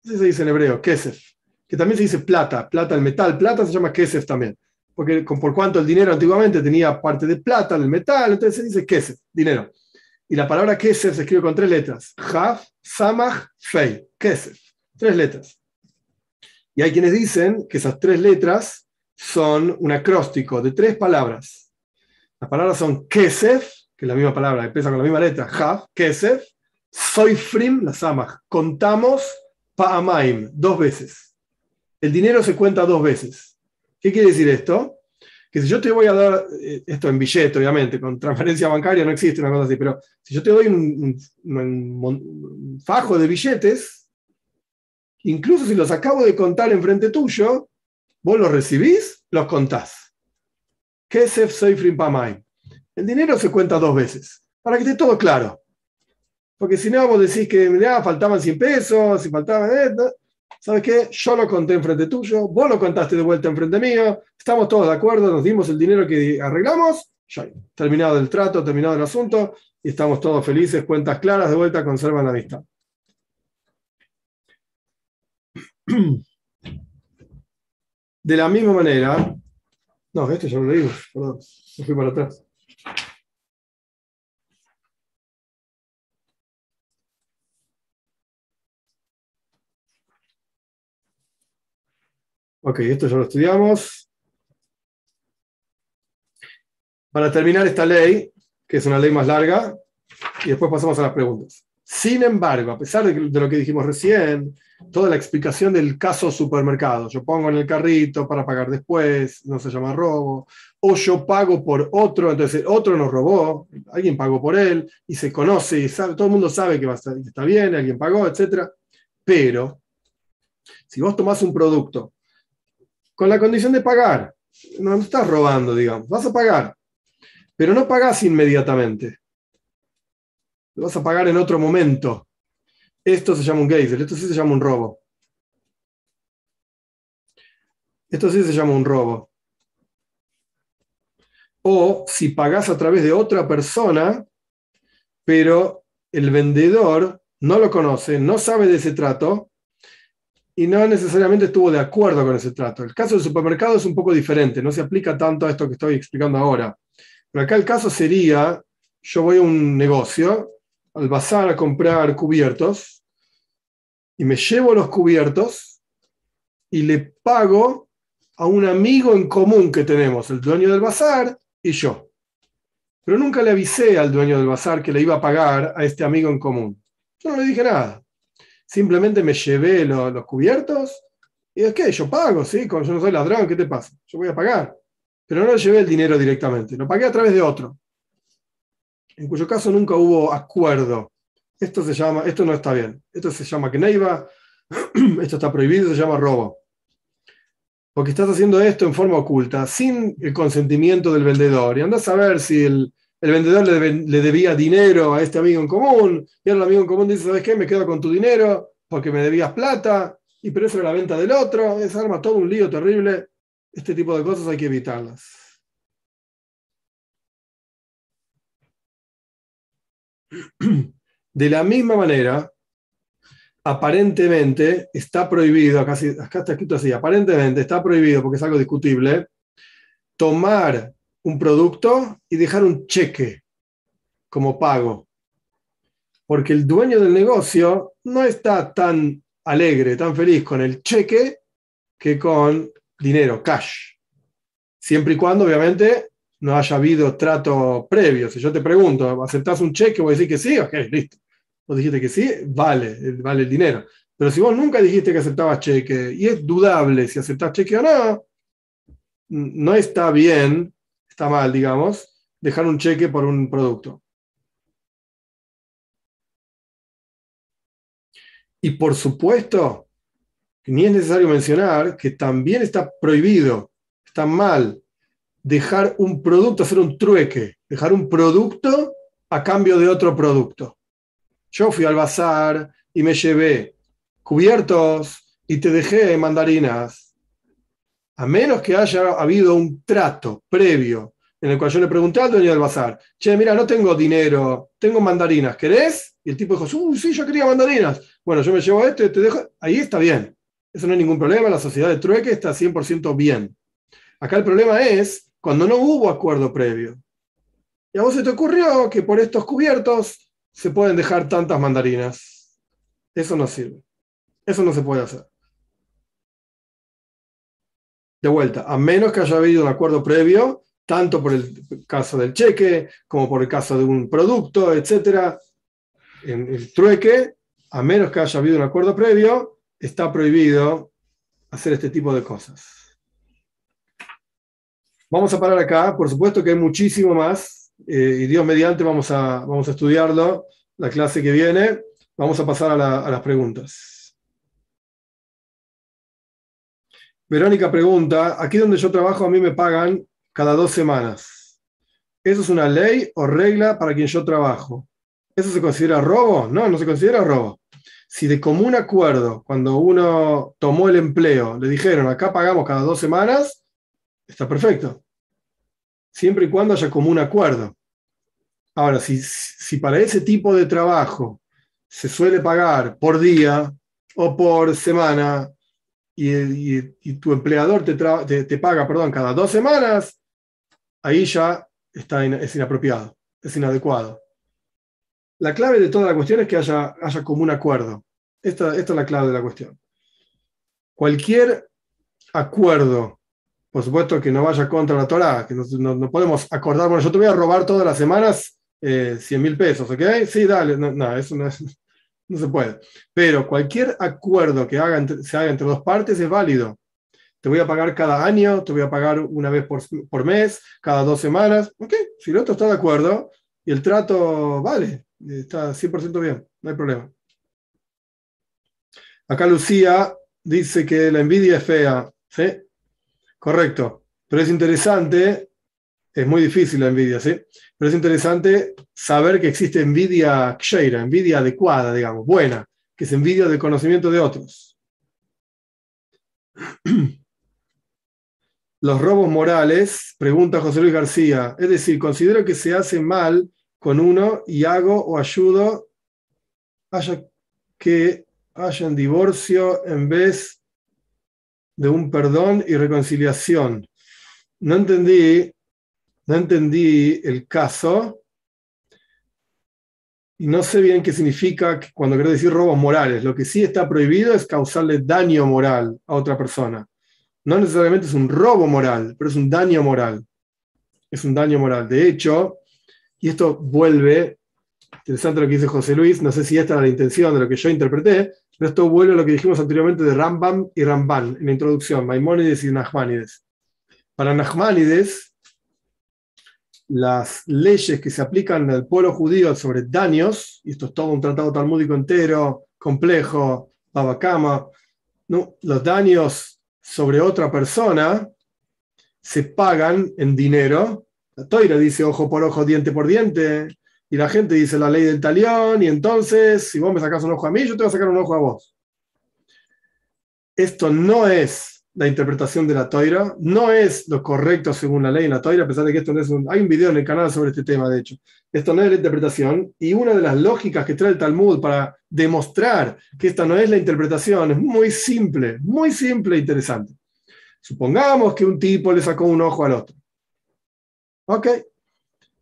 Así se dice en hebreo, kesef. Que también se dice plata, plata, el metal, plata se llama kesef también. Porque por cuanto el dinero antiguamente tenía parte de plata, el metal, entonces se dice kesef, dinero. Y la palabra kesef se escribe con tres letras. Haf, Samach, Fei. Kesef. Tres letras. Y hay quienes dicen que esas tres letras son un acróstico de tres palabras. Las palabras son Kesef, que es la misma palabra, empieza con la misma letra, Haf, Kesef, Soifrim, la Samach. Contamos Pa'amaim, dos veces. El dinero se cuenta dos veces. ¿Qué quiere decir esto? que si yo te voy a dar, eh, esto en billete, obviamente, con transferencia bancaria no existe una cosa así, pero si yo te doy un, fajo de billetes, incluso si los acabo de contar en frente tuyo, vos los recibís, los contás. Kesef Pamay. El dinero se cuenta dos veces, para que esté todo claro. Porque si no, vos decís que faltaban 100 pesos, si faltaban... esto, ¿sabes qué? Yo lo conté enfrente tuyo, vos lo contaste de vuelta enfrente mío, estamos todos de acuerdo, nos dimos el dinero que arreglamos, ya, terminado el trato, terminado el asunto, y estamos todos felices, cuentas claras, de vuelta conservan la vista. De la misma manera, no, esto ya lo leímos, perdón, me fui para atrás. Ok, esto ya lo estudiamos. Para terminar esta ley, que es una ley más larga, y después pasamos a las preguntas. Sin embargo, a pesar de, lo que dijimos recién, toda la explicación del caso supermercado, yo pongo en el carrito para pagar después, no se llama robo, o yo pago por otro, entonces otro nos robó, alguien pagó por él y se conoce todo el mundo sabe que, está bien, alguien pagó, etc. Pero, si vos tomás un producto con la condición de pagar, no estás robando, digamos, vas a pagar, pero no pagás inmediatamente. Lo vas a pagar en otro momento. Esto se llama un geyser, esto sí se llama un robo. Esto sí se llama un robo. O si pagás a través de otra persona, pero el vendedor no lo conoce, no sabe de ese trato y no necesariamente estuvo de acuerdo con ese trato. El caso del supermercado es un poco diferente, no se aplica tanto a esto que estoy explicando ahora. Pero acá el caso sería, yo voy a un negocio, al bazar a comprar cubiertos, y me llevo los cubiertos y le pago a un amigo en común que tenemos, el dueño del bazar y yo. Pero nunca le avisé al dueño del bazar que le iba a pagar a este amigo en común. Yo no le dije nada. Simplemente me llevé los, cubiertos y es que yo pago, ¿sí? Como yo no soy ladrón, ¿qué te pasa? Yo voy a pagar. Pero no le llevé el dinero directamente, lo pagué a través de otro. En cuyo caso nunca hubo acuerdo. Esto se llama, esto no está bien. Esto se llama Kneiva, esto está prohibido, se llama robo porque estás haciendo esto en forma oculta, sin el consentimiento del vendedor. Y andas a ver si el, vendedor le, debía dinero a este amigo en común, y ahora el amigo en común dice, ¿sabes qué? Me quedo con tu dinero porque me debías plata, y pero eso era la venta del otro, es arma todo un lío terrible. Este tipo de cosas hay que evitarlas. De la misma manera, aparentemente está prohibido, acá, acá está escrito así, aparentemente está prohibido, porque es algo discutible, tomar un producto y dejar un cheque como pago. Porque el dueño del negocio no está tan alegre, tan feliz con el cheque que con dinero, cash. Siempre y cuando, obviamente, no haya habido trato previo. Si yo te pregunto, ¿aceptás un cheque? Voy a decir que sí, ok, listo vos dijiste que sí, vale, vale el dinero. Pero si vos nunca dijiste que aceptabas cheque y es dudable si aceptás cheque o no, no está bien, está mal, digamos, dejar un cheque por un producto. Y por supuesto, ni es necesario mencionar que también está prohibido, está mal, dejar un producto, hacer un trueque, dejar un producto a cambio de otro producto. Yo fui al bazar y me llevé cubiertos y te dejé mandarinas. A menos que haya habido un trato previo en el cual yo le pregunté al dueño del bazar, che, mira, no tengo dinero, tengo mandarinas, ¿querés? Y el tipo dijo, uy, sí, yo quería mandarinas. Bueno, yo me llevo esto y te dejo. Ahí está bien. Eso no hay ningún problema, la sociedad de trueque está 100% bien. Acá el problema es cuando no hubo acuerdo previo. Y a vos se te ocurrió que por estos cubiertos se pueden dejar tantas mandarinas. Eso no sirve. Eso no se puede hacer. De vuelta, a menos que haya habido un acuerdo previo, tanto por el caso del cheque como por el caso de un producto, etc. En el trueque, a menos que haya habido un acuerdo previo, está prohibido hacer este tipo de cosas. Vamos a parar acá. Por supuesto que hay muchísimo más eh, y Dios mediante vamos a, vamos a estudiarlo la clase que viene. Vamos a pasar a las preguntas. Verónica pregunta, aquí donde yo trabajo a mí me pagan cada dos semanas. ¿Eso es una ley o regla para quien yo trabajo? ¿Eso se considera robo? No, no se considera robo. Si de común acuerdo, cuando uno tomó el empleo, le dijeron, acá pagamos cada dos semanas, está perfecto siempre y cuando haya común acuerdo. Ahora, si, si para ese tipo de trabajo se suele pagar por día o por semana y, tu empleador te, te, paga perdón, cada dos semanas, ahí ya está es inapropiado, es inadecuado. La clave de toda la cuestión es que haya, haya común acuerdo. Esta, esta es la clave de la cuestión. Cualquier acuerdo por supuesto que no vaya contra la Torah, que no, podemos acordar, bueno, yo te voy a robar todas las semanas eh, 100 mil pesos, ¿ok? Sí, dale, no, eso no, no, se puede. Pero cualquier acuerdo que se haga entre dos partes es válido. Te voy a pagar cada año, te voy a pagar una vez por, por mes, cada dos semanas, ¿ok? Si el otro está de acuerdo y el trato vale, está 100% bien, no hay problema. Acá Lucía dice que la envidia es fea, ¿sí? Correcto. Pero es interesante, es muy difícil la envidia, ¿sí? Pero es interesante saber que existe envidia ksheira, envidia adecuada, digamos, buena, que es envidia del conocimiento de otros. Los robos morales, pregunta José Luis García, es decir, considero que se hace mal con uno y hago o ayudo haya que haya un divorcio en vez de un perdón y reconciliación. No entendí, no entendí el caso y no sé bien qué significa cuando quiero decir robos morales. Lo que sí está prohibido es causarle daño moral a otra persona. No necesariamente es un robo moral, pero es un daño moral. Es un daño moral. De hecho, y esto vuelve, interesante lo que dice José Luis, no sé si esta era la intención de lo que yo interpreté, pero esto vuelve a lo que dijimos anteriormente de Rambam y Ramban en la introducción, Maimónides y Nachmanides. Para Nachmanides, las leyes que se aplican al pueblo judío sobre daños, y esto es todo un tratado talmúdico entero, complejo, babacama, los daños sobre otra persona se pagan en dinero la toira dice ojo por ojo, diente por diente, y la gente dice la ley del talión, y entonces, si vos me sacas un ojo a mí, yo te voy a sacar un ojo a vos. Esto no es la interpretación de la toira, no es lo correcto según la ley en la toira, a pesar de que esto no es un... Hay un video en el canal sobre este tema, de hecho. Esto no es la interpretación, y una de las lógicas que trae el Talmud para demostrar que esta no es la interpretación es muy simple, muy simple e interesante. Supongamos que un tipo le sacó un ojo al otro. Ok.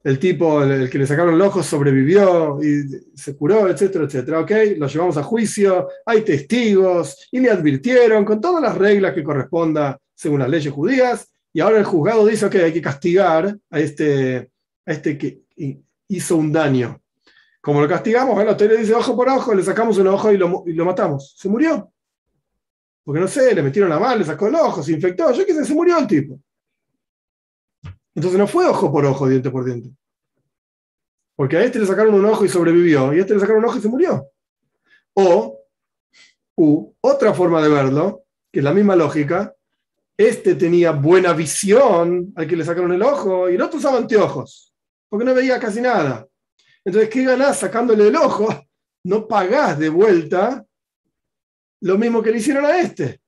El tipo, el que le sacaron el ojo, sobrevivió y se curó, etcétera, etcétera. Ok, lo llevamos a juicio, hay testigos y le advirtieron con todas las reglas que corresponda según las leyes judías. Y ahora el juzgado dice que hay que castigar a este, a este que hizo un daño. Como lo castigamos, bueno, usted dice ojo por ojo, le sacamos un ojo y lo, y lo matamos. Se murió. Porque no sé, le metieron la mano, le sacó el ojo, se infectó, yo qué sé, se murió el tipo. Entonces no fue ojo por ojo, diente por diente. Porque a este le sacaron un ojo y sobrevivió, y a este le sacaron un ojo y se murió. O, u, otra forma de verlo, que es la misma lógica, este tenía buena visión al que le sacaron el ojo y el otro usaba anteojos, porque no veía casi nada. Entonces, ¿qué ganás sacándole el ojo? No pagás de vuelta lo mismo que le hicieron a este.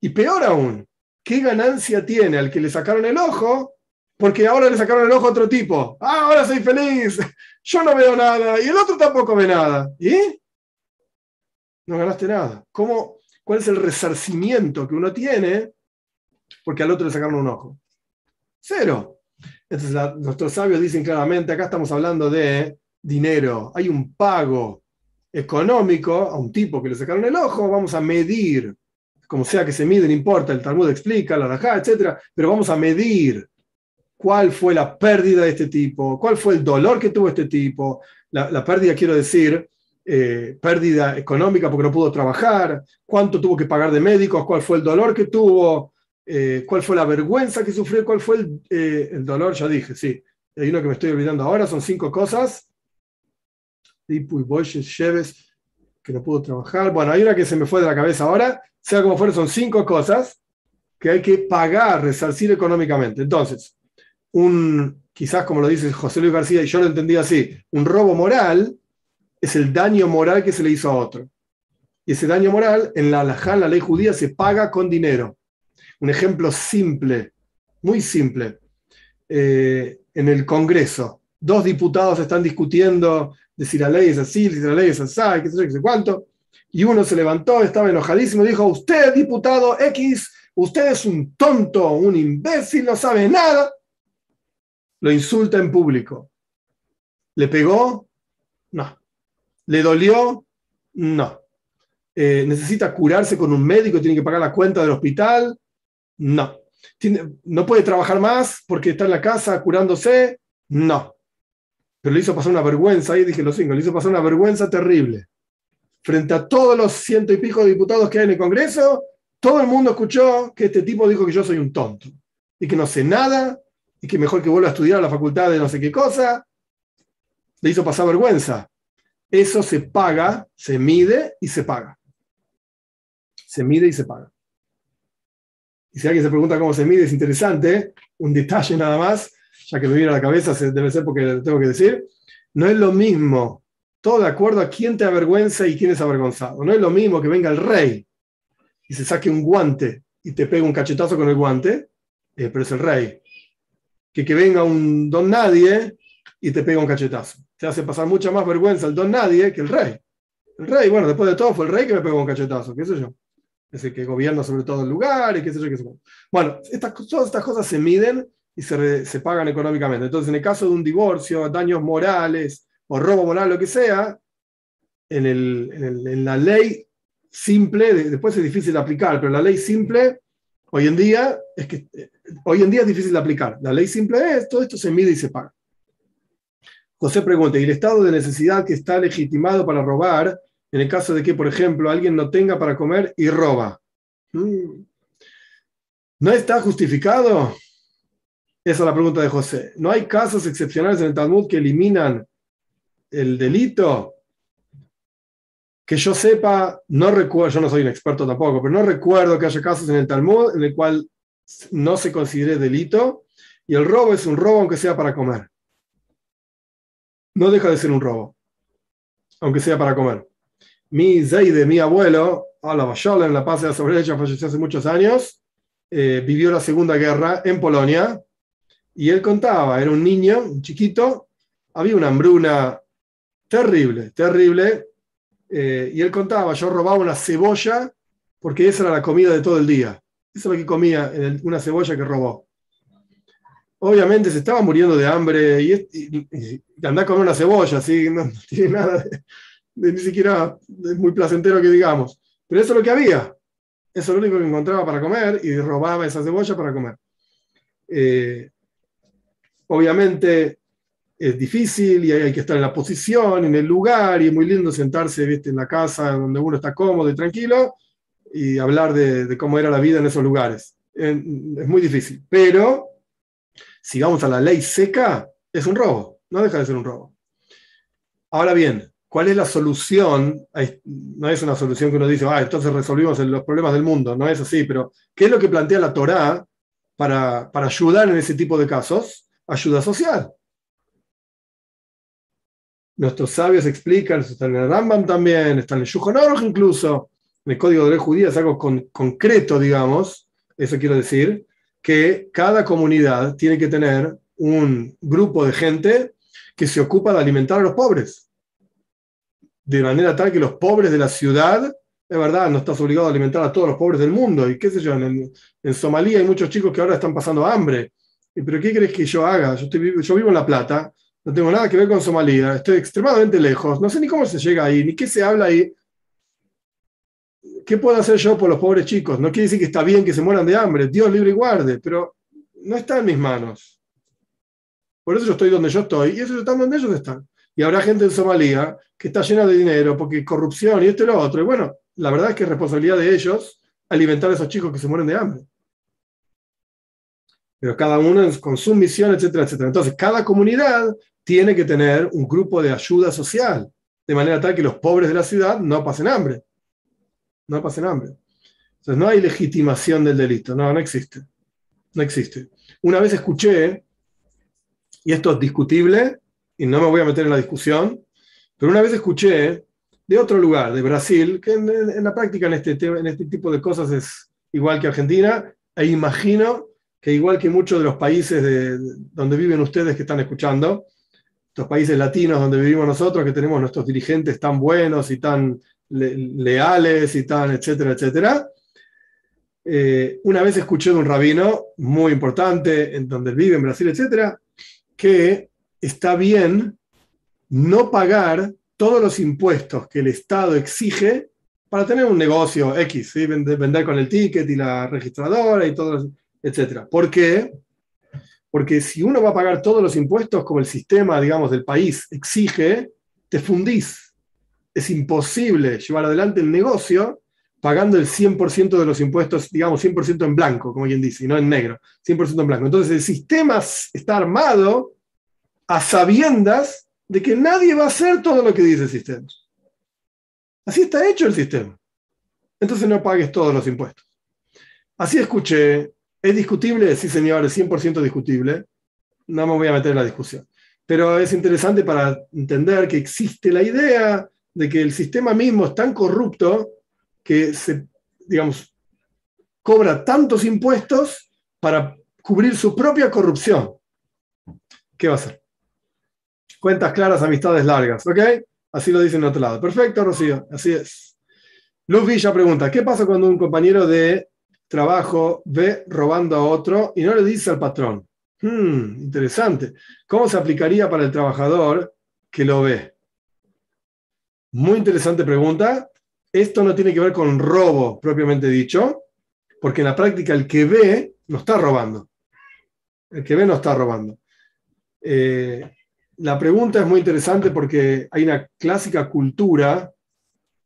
Y peor aún, ¿qué ganancia tiene al que le sacaron el ojo porque ahora le sacaron el ojo a otro tipo. Ah, ahora soy feliz. Yo no veo nada y el otro tampoco ve nada. ¿Y? No ganaste nada. ¿Cómo, ¿Cuál es el resarcimiento que uno tiene porque al otro le sacaron un ojo? Cero. Entonces nuestros sabios dicen claramente, acá estamos hablando de dinero. Hay un pago económico a un tipo que le sacaron el ojo, vamos a medir, como sea que se mide, no importa, el Talmud explica, la Rajá, etc., pero vamos a medir cuál fue la pérdida de este tipo, cuál fue el dolor que tuvo este tipo. La, pérdida, quiero decir, eh, pérdida económica porque no pudo trabajar, cuánto tuvo que pagar de médicos, cuál fue el dolor que tuvo, eh, cuál fue la vergüenza que sufrió, cuál fue el, eh, dolor, ya dije, sí. Hay uno que me estoy olvidando ahora, son cinco cosas. Tipo y Cheves, que no pudo trabajar. Bueno, hay una que se me fue de la cabeza ahora, sea como fuera, son cinco cosas que hay que pagar, resarcir económicamente. Entonces, un, quizás como lo dice José Luis García, y yo lo entendí así, un robo moral es el daño moral que se le hizo a otro. Y ese daño moral, en la en la ley judía, se paga con dinero. Un ejemplo simple, muy simple. Eh, en el Congreso, dos diputados están discutiendo de si la ley es así, si la ley es así, qué sé yo, qué sé cuánto. Y uno se levantó, estaba enojadísimo, dijo, usted, diputado X, usted es un tonto, un imbécil, no sabe nada lo insulta en público. ¿Le pegó? No. ¿Le dolió? No. Eh, ¿Necesita curarse con un médico? ¿Tiene que pagar la cuenta del hospital? No. ¿No puede trabajar más porque está en la casa curándose? No. pero le hizo pasar una vergüenza, ahí dije los cinco, le hizo pasar una vergüenza terrible. Frente a todos los ciento y pico de diputados que hay en el Congreso, todo el mundo escuchó que este tipo dijo que yo soy un tonto y que no sé nada y que mejor que vuelva a estudiar a la facultad de no sé qué cosa. Le hizo pasar vergüenza. Eso se paga, se mide y se paga. Se mide y se paga. Y si alguien se pregunta cómo se mide, es interesante, un detalle nada más, ya que me viene a la cabeza, debe ser porque lo tengo que decir. No es lo mismo, todo de acuerdo a quién te avergüenza y quién es avergonzado. No es lo mismo que venga el rey y se saque un guante y te pegue un cachetazo con el guante, eh, pero es el rey. Que venga un don nadie y te pega un cachetazo. Te hace pasar mucha más vergüenza el don nadie que el rey. El rey, bueno, después de todo fue el rey que me pegó un cachetazo, qué sé yo. Es el que gobierna sobre todo el lugar y qué sé yo, qué sé yo. Bueno, estas, todas estas cosas se miden y se, se pagan económicamente. Entonces, en el caso de un divorcio, daños morales o robo moral, lo que sea, en, el, en la ley simple, después es difícil de aplicar, pero la ley simple hoy en día es que hoy en día es difícil de aplicar. La ley simple es todo esto se mide y se paga. José pregunta, ¿y el estado de necesidad que está legitimado para robar en el caso de que, por ejemplo, alguien no tenga para comer y roba? Mm. ¿No está justificado? Esa es la pregunta de José. ¿No hay casos excepcionales en el Talmud que eliminan el delito? Que yo sepa, no yo no soy un experto tampoco, pero no recuerdo que haya casos en el Talmud en el cual no se considere delito y el robo es un robo aunque sea para comer no deja de ser un robo, aunque sea para comer. Mi Zeide, mi abuelo, la en la paz de la falleció hace muchos años, eh, vivió la Segunda Guerra en Polonia, y él contaba, era un niño, un chiquito, había una hambruna terrible, terrible, eh, y él contaba, yo robaba una cebolla porque esa era la comida de todo el día. Eso es lo que comía, una cebolla que robó obviamente se estaba muriendo de hambre y, y, andar con una cebolla, así, no, tiene nada de, ni siquiera es muy placentero que digamos. Pero eso es lo que había. Eso es lo único que encontraba para comer y robaba esa cebolla para comer. Eh, obviamente es difícil y hay que estar en la posición, en el lugar, y es muy lindo sentarse ¿viste? en la casa donde uno está cómodo y tranquilo y hablar de, cómo era la vida en esos lugares. Es muy difícil, pero si vamos a la ley seca, es un robo, no deja de ser un robo. Ahora bien, ¿cuál es la solución? No es una solución que uno dice, ah, entonces resolvimos los problemas del mundo, no es así, pero ¿qué es lo que plantea la Torá para, para ayudar en ese tipo de casos? Ayuda social. Nuestros sabios explican, está en el Rambam también, está en el Shulchan incluso, en el Código de Ley Judía es algo con, concreto, digamos, eso quiero decir, que cada comunidad tiene que tener un grupo de gente que se ocupa de alimentar a los pobres. De manera tal que los pobres de la ciudad, es verdad, no estás obligado a alimentar a todos los pobres del mundo. Y qué sé yo, en, Somalia hay muchos chicos que ahora están pasando hambre. ¿Pero qué crees que yo haga? Yo, yo vivo en La Plata, no tengo nada que ver con Somalia, estoy extremadamente lejos, no sé ni cómo se llega ahí, ni qué se habla ahí. ¿qué puedo hacer yo por los pobres chicos? No quiere decir que está bien que se mueran de hambre, Dios libre y guarde, pero no está en mis manos. Por eso yo estoy donde yo estoy y ellos están donde ellos están. Y habrá gente en Somalia que está llena de dinero porque corrupción y esto y lo otro. Y bueno, la verdad es que es responsabilidad de ellos alimentar a esos chicos que se mueren de hambre. Pero cada uno con su misión, etcétera, etcétera. Entonces, cada comunidad tiene que tener un grupo de ayuda social, de manera tal que los pobres de la ciudad no pasen hambre no pasen hambre. Entonces no hay legitimación del delito, no, no existe. No existe. Una vez escuché, y esto es discutible, y no me voy a meter en la discusión, pero una vez escuché de otro lugar, de Brasil, que en, la práctica en este, en este tipo de cosas es igual que Argentina, e imagino que igual que muchos de los países de, donde viven ustedes que están escuchando, estos países latinos donde vivimos nosotros, que tenemos nuestros dirigentes tan buenos y tan leales y tal, etcétera, etcétera. Eh, una vez escuché de un rabino muy importante, en donde vive en Brasil, etcétera, que está bien no pagar todos los impuestos que el Estado exige para tener un negocio X, vender, con el ticket y la registradora y todo, etcétera. ¿Por qué? Porque si uno va a pagar todos los impuestos como el sistema, digamos, del país exige, te fundís. Es imposible llevar adelante el negocio pagando el 100% de los impuestos, digamos, 100% en blanco, como quien dice, y no en negro, 100% en blanco. Entonces el sistema está armado a sabiendas de que nadie va a hacer todo lo que dice el sistema. Así está hecho el sistema. Entonces no pagues todos los impuestos. Así escuché, ¿es discutible? Sí, señor, es 100% discutible. No me voy a meter en la discusión. Pero es interesante para entender que existe la idea de que el sistema mismo es tan corrupto que se, digamos, cobra tantos impuestos para cubrir su propia corrupción. ¿Qué va a hacer? Cuentas claras, amistades largas, ¿ok? Así lo dice en otro lado. Perfecto, Rocío, así es. Luz Villa pregunta, ¿qué pasa cuando un compañero de trabajo ve robando a otro y no le dice al patrón? Hmm, interesante. ¿Cómo se aplicaría para el trabajador que lo ve? Muy interesante pregunta. Esto no tiene que ver con robo propiamente dicho, porque en la práctica el que ve no está robando. El que ve no está robando. Eh, la pregunta es muy interesante porque hay una clásica cultura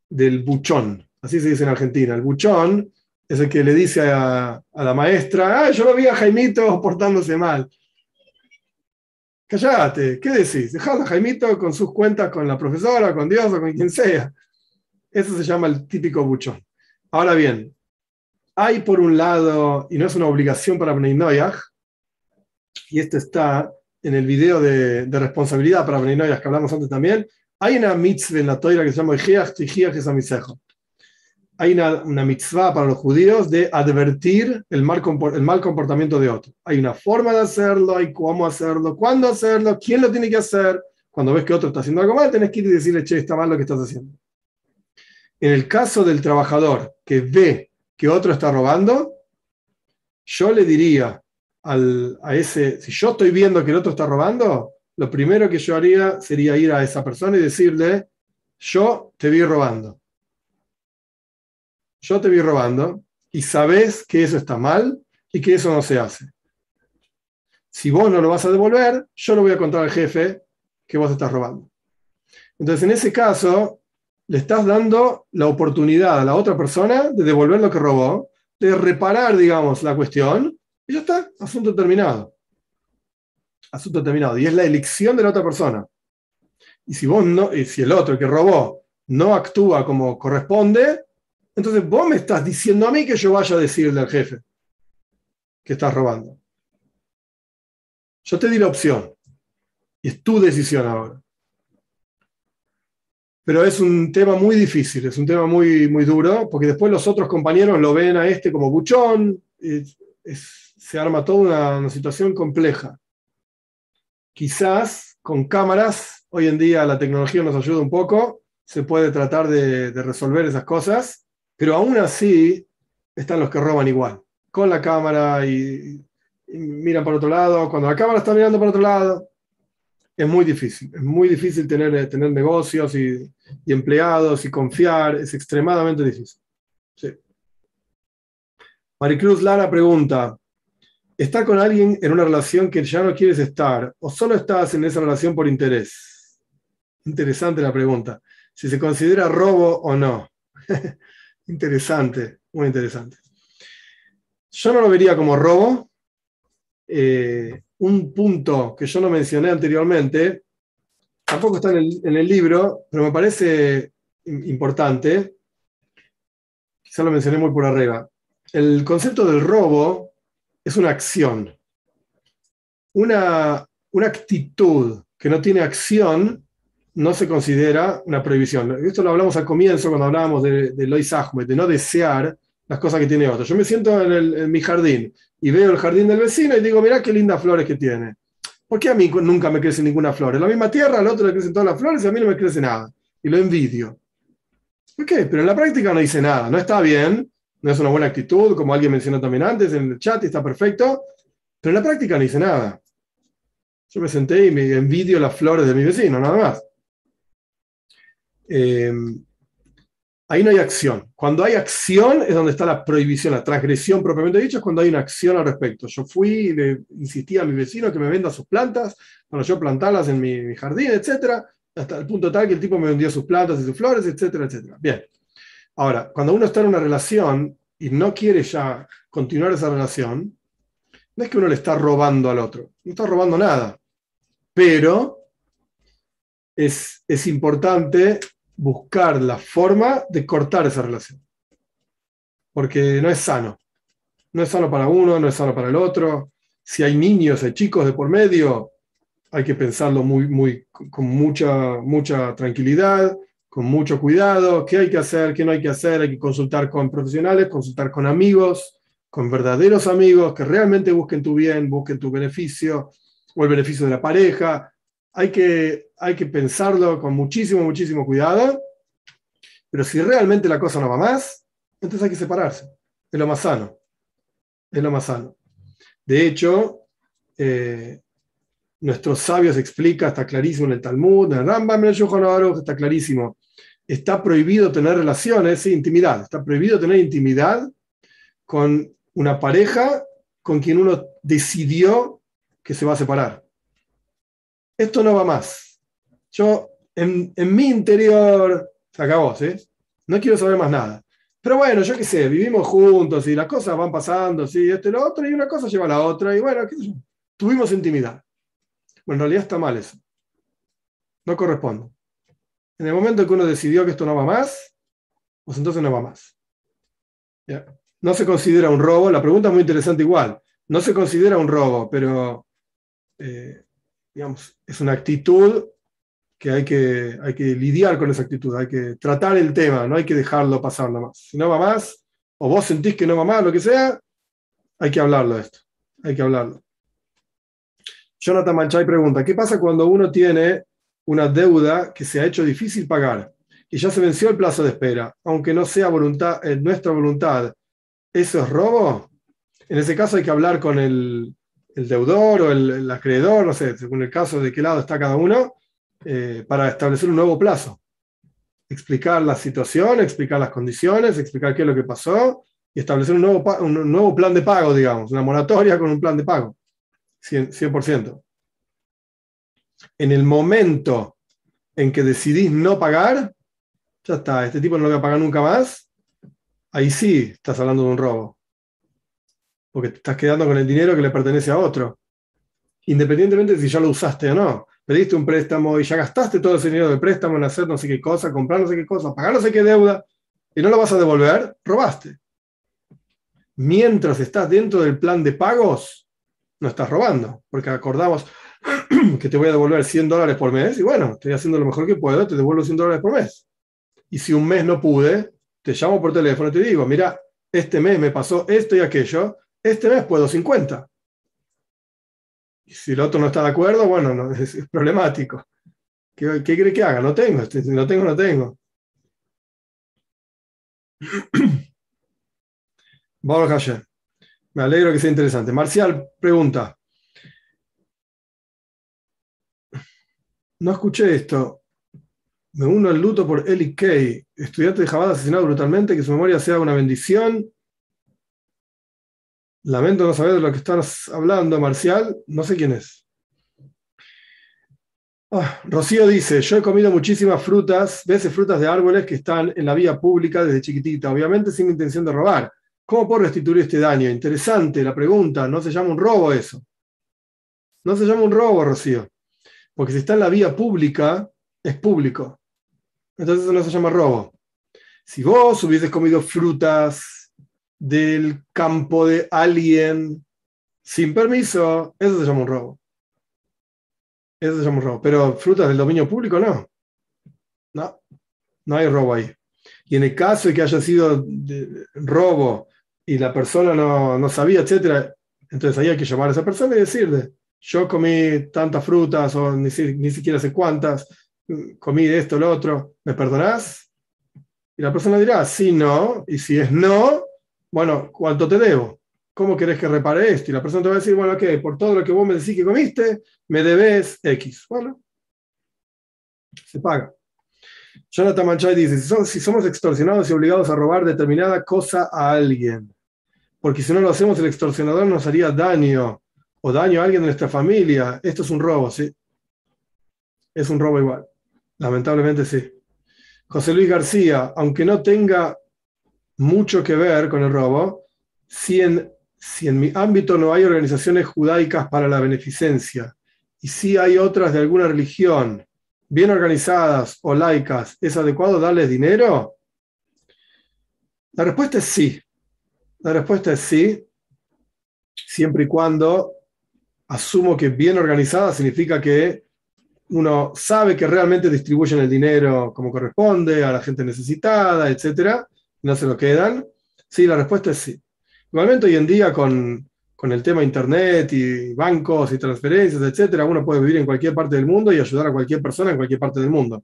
del buchón, así se dice en Argentina. El buchón es el que le dice a, la maestra, ah, yo lo vi a Jaimito portándose mal. Callate, ¿qué decís? Dejad a Jaimito con sus cuentas con la profesora, con Dios o con quien sea. Eso se llama el típico buchón. Ahora bien, hay por un lado, y no es una obligación para Bnei y esto está en el video de, responsabilidad para Bnei que hablamos antes también, hay una mitzvah en la toira que se llama Hay una, una, mitzvah para los judíos de advertir el mal, comportamiento de otro. Hay una forma de hacerlo, hay cómo hacerlo, cuándo hacerlo, quién lo tiene que hacer. Cuando ves que otro está haciendo algo mal, tenés que ir y decirle, che, está mal lo que estás haciendo. En el caso del trabajador que ve que otro está robando, yo le diría al, a ese, si yo estoy viendo que el otro está robando, lo primero que yo haría sería ir a esa persona y decirle, yo te vi robando. Yo te vi robando y sabes que eso está mal y que eso no se hace. Si vos no lo vas a devolver, yo lo voy a contar al jefe que vos estás robando. Entonces, en ese caso, le estás dando la oportunidad a la otra persona de devolver lo que robó, de reparar, digamos, la cuestión, y ya está, asunto terminado. Asunto terminado. Y es la elección de la otra persona. Y si vos no, y si el otro que robó no actúa como corresponde, entonces vos me estás diciendo a mí que yo vaya a decirle al jefe que estás robando. Yo te di la opción. Y es tu decisión ahora pero es un tema muy difícil, es un tema muy, muy duro, porque después los otros compañeros lo ven a este como buchón, se arma toda una, situación compleja. Quizás con cámaras, hoy en día la tecnología nos ayuda un poco, se puede tratar de, resolver esas cosas, pero aún así están los que roban igual, con la cámara y, y miran para otro lado, cuando la cámara está mirando para otro lado, es muy difícil. Es muy difícil tener, eh, tener negocios y, empleados y confiar. Es extremadamente difícil. Maricruz Lara pregunta, ¿está con alguien en una relación que ya no quieres estar o solo estás en esa relación por interés? Interesante la pregunta. Si se considera robo o no. interesante, muy interesante. Yo no lo vería como robo. Eh, un punto que yo no mencioné anteriormente, tampoco está en el, libro, pero me parece importante, quizá lo mencioné muy por arriba. El concepto del robo es una acción. Una, una actitud que no tiene acción no se considera una prohibición. Esto lo hablamos al comienzo cuando hablábamos de, de Lois Ahmed, de no desear las cosas que tiene otro. Yo me siento en, mi jardín y veo el jardín del vecino y digo, mira qué lindas flores que tiene. ¿Por qué a mí nunca me crece ninguna flor? En la misma tierra, al otro le crecen todas las flores y a mí no me crece nada. Y lo envidio. ¿Por qué? Pero en la práctica no dice nada. No está bien, no es una buena actitud, como alguien mencionó también antes en el chat está perfecto, pero en la práctica no dice nada. Yo me senté y me envidio las flores de mi vecino, nada más. Eh, ahí no hay acción. Cuando hay acción es donde está la prohibición, la transgresión propiamente dicho, es cuando hay una acción al respecto. Yo fui y le insistí a mi vecino que me venda sus plantas para yo plantarlas en mi, jardín, etcétera, hasta el punto tal que el tipo me vendió sus plantas y sus flores, etcétera, etcétera. Bien. Ahora, cuando uno está en una relación y no quiere ya continuar esa relación, no es que uno le está robando al otro, no está robando nada, pero es, es importante buscar la forma de cortar esa relación, porque no es sano, no es sano para uno, no es sano para el otro. Si hay niños, hay chicos de por medio, hay que pensarlo muy, muy, con mucha, mucha tranquilidad, con mucho cuidado, qué hay que hacer, qué no hay que hacer, hay que consultar con profesionales, consultar con amigos, con verdaderos amigos que realmente busquen tu bien, busquen tu beneficio o el beneficio de la pareja. Hay que, hay que pensarlo con muchísimo, muchísimo cuidado, pero si realmente la cosa no va más, entonces hay que separarse. Es lo más sano. Es lo más sano. De hecho, eh, nuestros sabios explica, está clarísimo en el Talmud, en el Rambam, en el está clarísimo. Está prohibido tener relaciones, intimidad. Está prohibido tener intimidad con una pareja con quien uno decidió que se va a separar. Esto no va más. Yo, en, mi interior, se acabó, ¿sí? No quiero saber más nada. Pero bueno, yo qué sé, vivimos juntos y las cosas van pasando, sí, esto y lo otro, y una cosa lleva a la otra, y bueno, tuvimos intimidad. Bueno, en realidad está mal eso. No corresponde. En el momento que uno decidió que esto no va más, pues entonces no va más. No se considera un robo. La pregunta es muy interesante igual. No se considera un robo, pero eh, digamos, es una actitud que hay, que hay que lidiar con esa actitud, hay que tratar el tema, no hay que dejarlo pasar nada más. Si no va más, o vos sentís que no va más, lo que sea, hay que hablarlo esto. Hay que hablarlo. Jonathan Manchay pregunta, ¿qué pasa cuando uno tiene una deuda que se ha hecho difícil pagar y ya se venció el plazo de espera, aunque no sea voluntad, eh, nuestra voluntad? ¿Eso es robo? En ese caso hay que hablar con el, deudor o el, acreedor, no sé, según el caso de qué lado está cada uno, eh, para establecer un nuevo plazo. Explicar la situación, explicar las condiciones, explicar qué es lo que pasó y establecer un nuevo, un nuevo plan de pago, digamos, una moratoria con un plan de pago. 100%. En el momento en que decidís no pagar, ya está, este tipo no lo voy a pagar nunca más, ahí sí estás hablando de un robo. Porque te estás quedando con el dinero que le pertenece a otro. Independientemente de si ya lo usaste o no. Pediste un préstamo y ya gastaste todo ese dinero del préstamo en hacer no sé qué cosa, comprar no sé qué cosa, pagar no sé qué deuda, y no lo vas a devolver, robaste. Mientras estás dentro del plan de pagos, no estás robando, porque acordamos que te voy a devolver 100 dólares por mes y bueno, estoy haciendo lo mejor que puedo, te devuelvo 100 dólares por mes. Y si un mes no pude, te llamo por teléfono y te digo, mira, este mes me pasó esto y aquello, este mes puedo 50. Y si el otro no está de acuerdo, bueno, no, es, problemático. ¿Qué, ¿Qué, quiere que haga? No tengo, si no tengo, no tengo. Me alegro que sea interesante. Marcial pregunta. No escuché esto. Me uno al luto por Eli Kay, estudiante de Jabad asesinado brutalmente, que su memoria sea una bendición. Lamento no saber de lo que estás hablando, Marcial. No sé quién es. Ah, Rocío dice, yo he comido muchísimas frutas, veces frutas de árboles que están en la vía pública desde chiquitita, obviamente sin intención de robar. ¿Cómo puedo restituir este daño? Interesante la pregunta. No se llama un robo eso. No se llama un robo, Rocío. Porque si está en la vía pública, es público. Entonces eso no se llama robo. Si vos hubieses comido frutas del campo de alguien sin permiso, eso se llama un robo. Eso se llama un robo. Pero frutas del dominio público, no. No, no hay robo ahí. Y en el caso de que haya sido robo y la persona no, sabía, etcétera, entonces ahí hay que llamar a esa persona y decirle, yo comí tantas frutas o ni, ni siquiera sé cuántas, comí esto, lo otro, ¿me perdonás? Y la persona dirá, sí, no, y si es no, bueno, ¿cuánto te debo? ¿Cómo querés que repare esto? Y la persona te va a decir, bueno, ok, por todo lo que vos me decís que comiste, me debes X. Bueno, se paga. Jonathan Manchay dice, si somos extorsionados y obligados a robar determinada cosa a alguien, porque si no lo hacemos el extorsionador nos haría daño o daño a alguien de nuestra familia, esto es un robo, ¿sí? Es un robo igual. Lamentablemente sí. José Luis García, aunque no tenga mucho que ver con el robo, si en, si en mi ámbito no hay organizaciones judaicas para la beneficencia y si hay otras de alguna religión bien organizadas o laicas, ¿es adecuado darles dinero? La respuesta es sí. La respuesta es sí, siempre y cuando asumo que bien organizada significa que uno sabe que realmente distribuyen el dinero como corresponde a la gente necesitada, etcétera, no se lo quedan. Sí, la respuesta es sí. Igualmente hoy en día con, con el tema internet y bancos y transferencias, etcétera, uno puede vivir en cualquier parte del mundo y ayudar a cualquier persona en cualquier parte del mundo.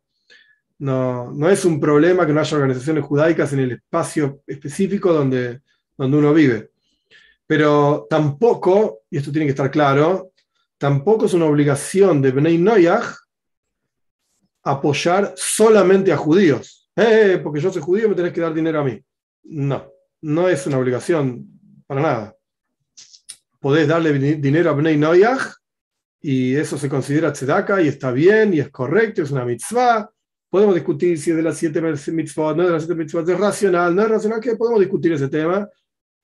No, no es un problema que no haya organizaciones judaicas en el espacio específico donde, donde uno vive. Pero tampoco, y esto tiene que estar claro, tampoco es una obligación de Bnei Noyaj apoyar solamente a judíos. Eh, porque yo soy judío, me tenés que dar dinero a mí. No, no es una obligación para nada. Podés darle dinero a Bnei Noyaj y eso se considera tzedaka y está bien y es correcto, es una mitzvah. Podemos discutir si es de las siete mitzvot, no es de las siete mitzvot, es racional, no es racional, que podemos discutir ese tema,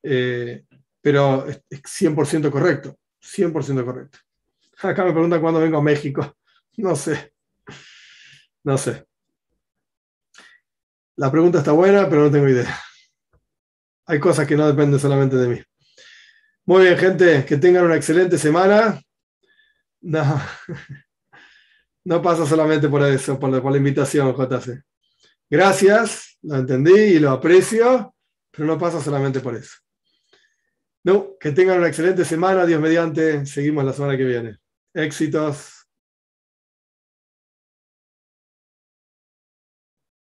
eh, pero es 100% correcto, 100% correcto. Acá me preguntan cuándo vengo a México. No sé. No sé. La pregunta está buena, pero no tengo idea. Hay cosas que no dependen solamente de mí. Muy bien, gente, que tengan una excelente semana. No, no pasa solamente por eso, por la, invitación, JC. Gracias, lo entendí y lo aprecio, pero no pasa solamente por eso. No, que tengan una excelente semana, Dios mediante. Seguimos la semana que viene. Éxitos.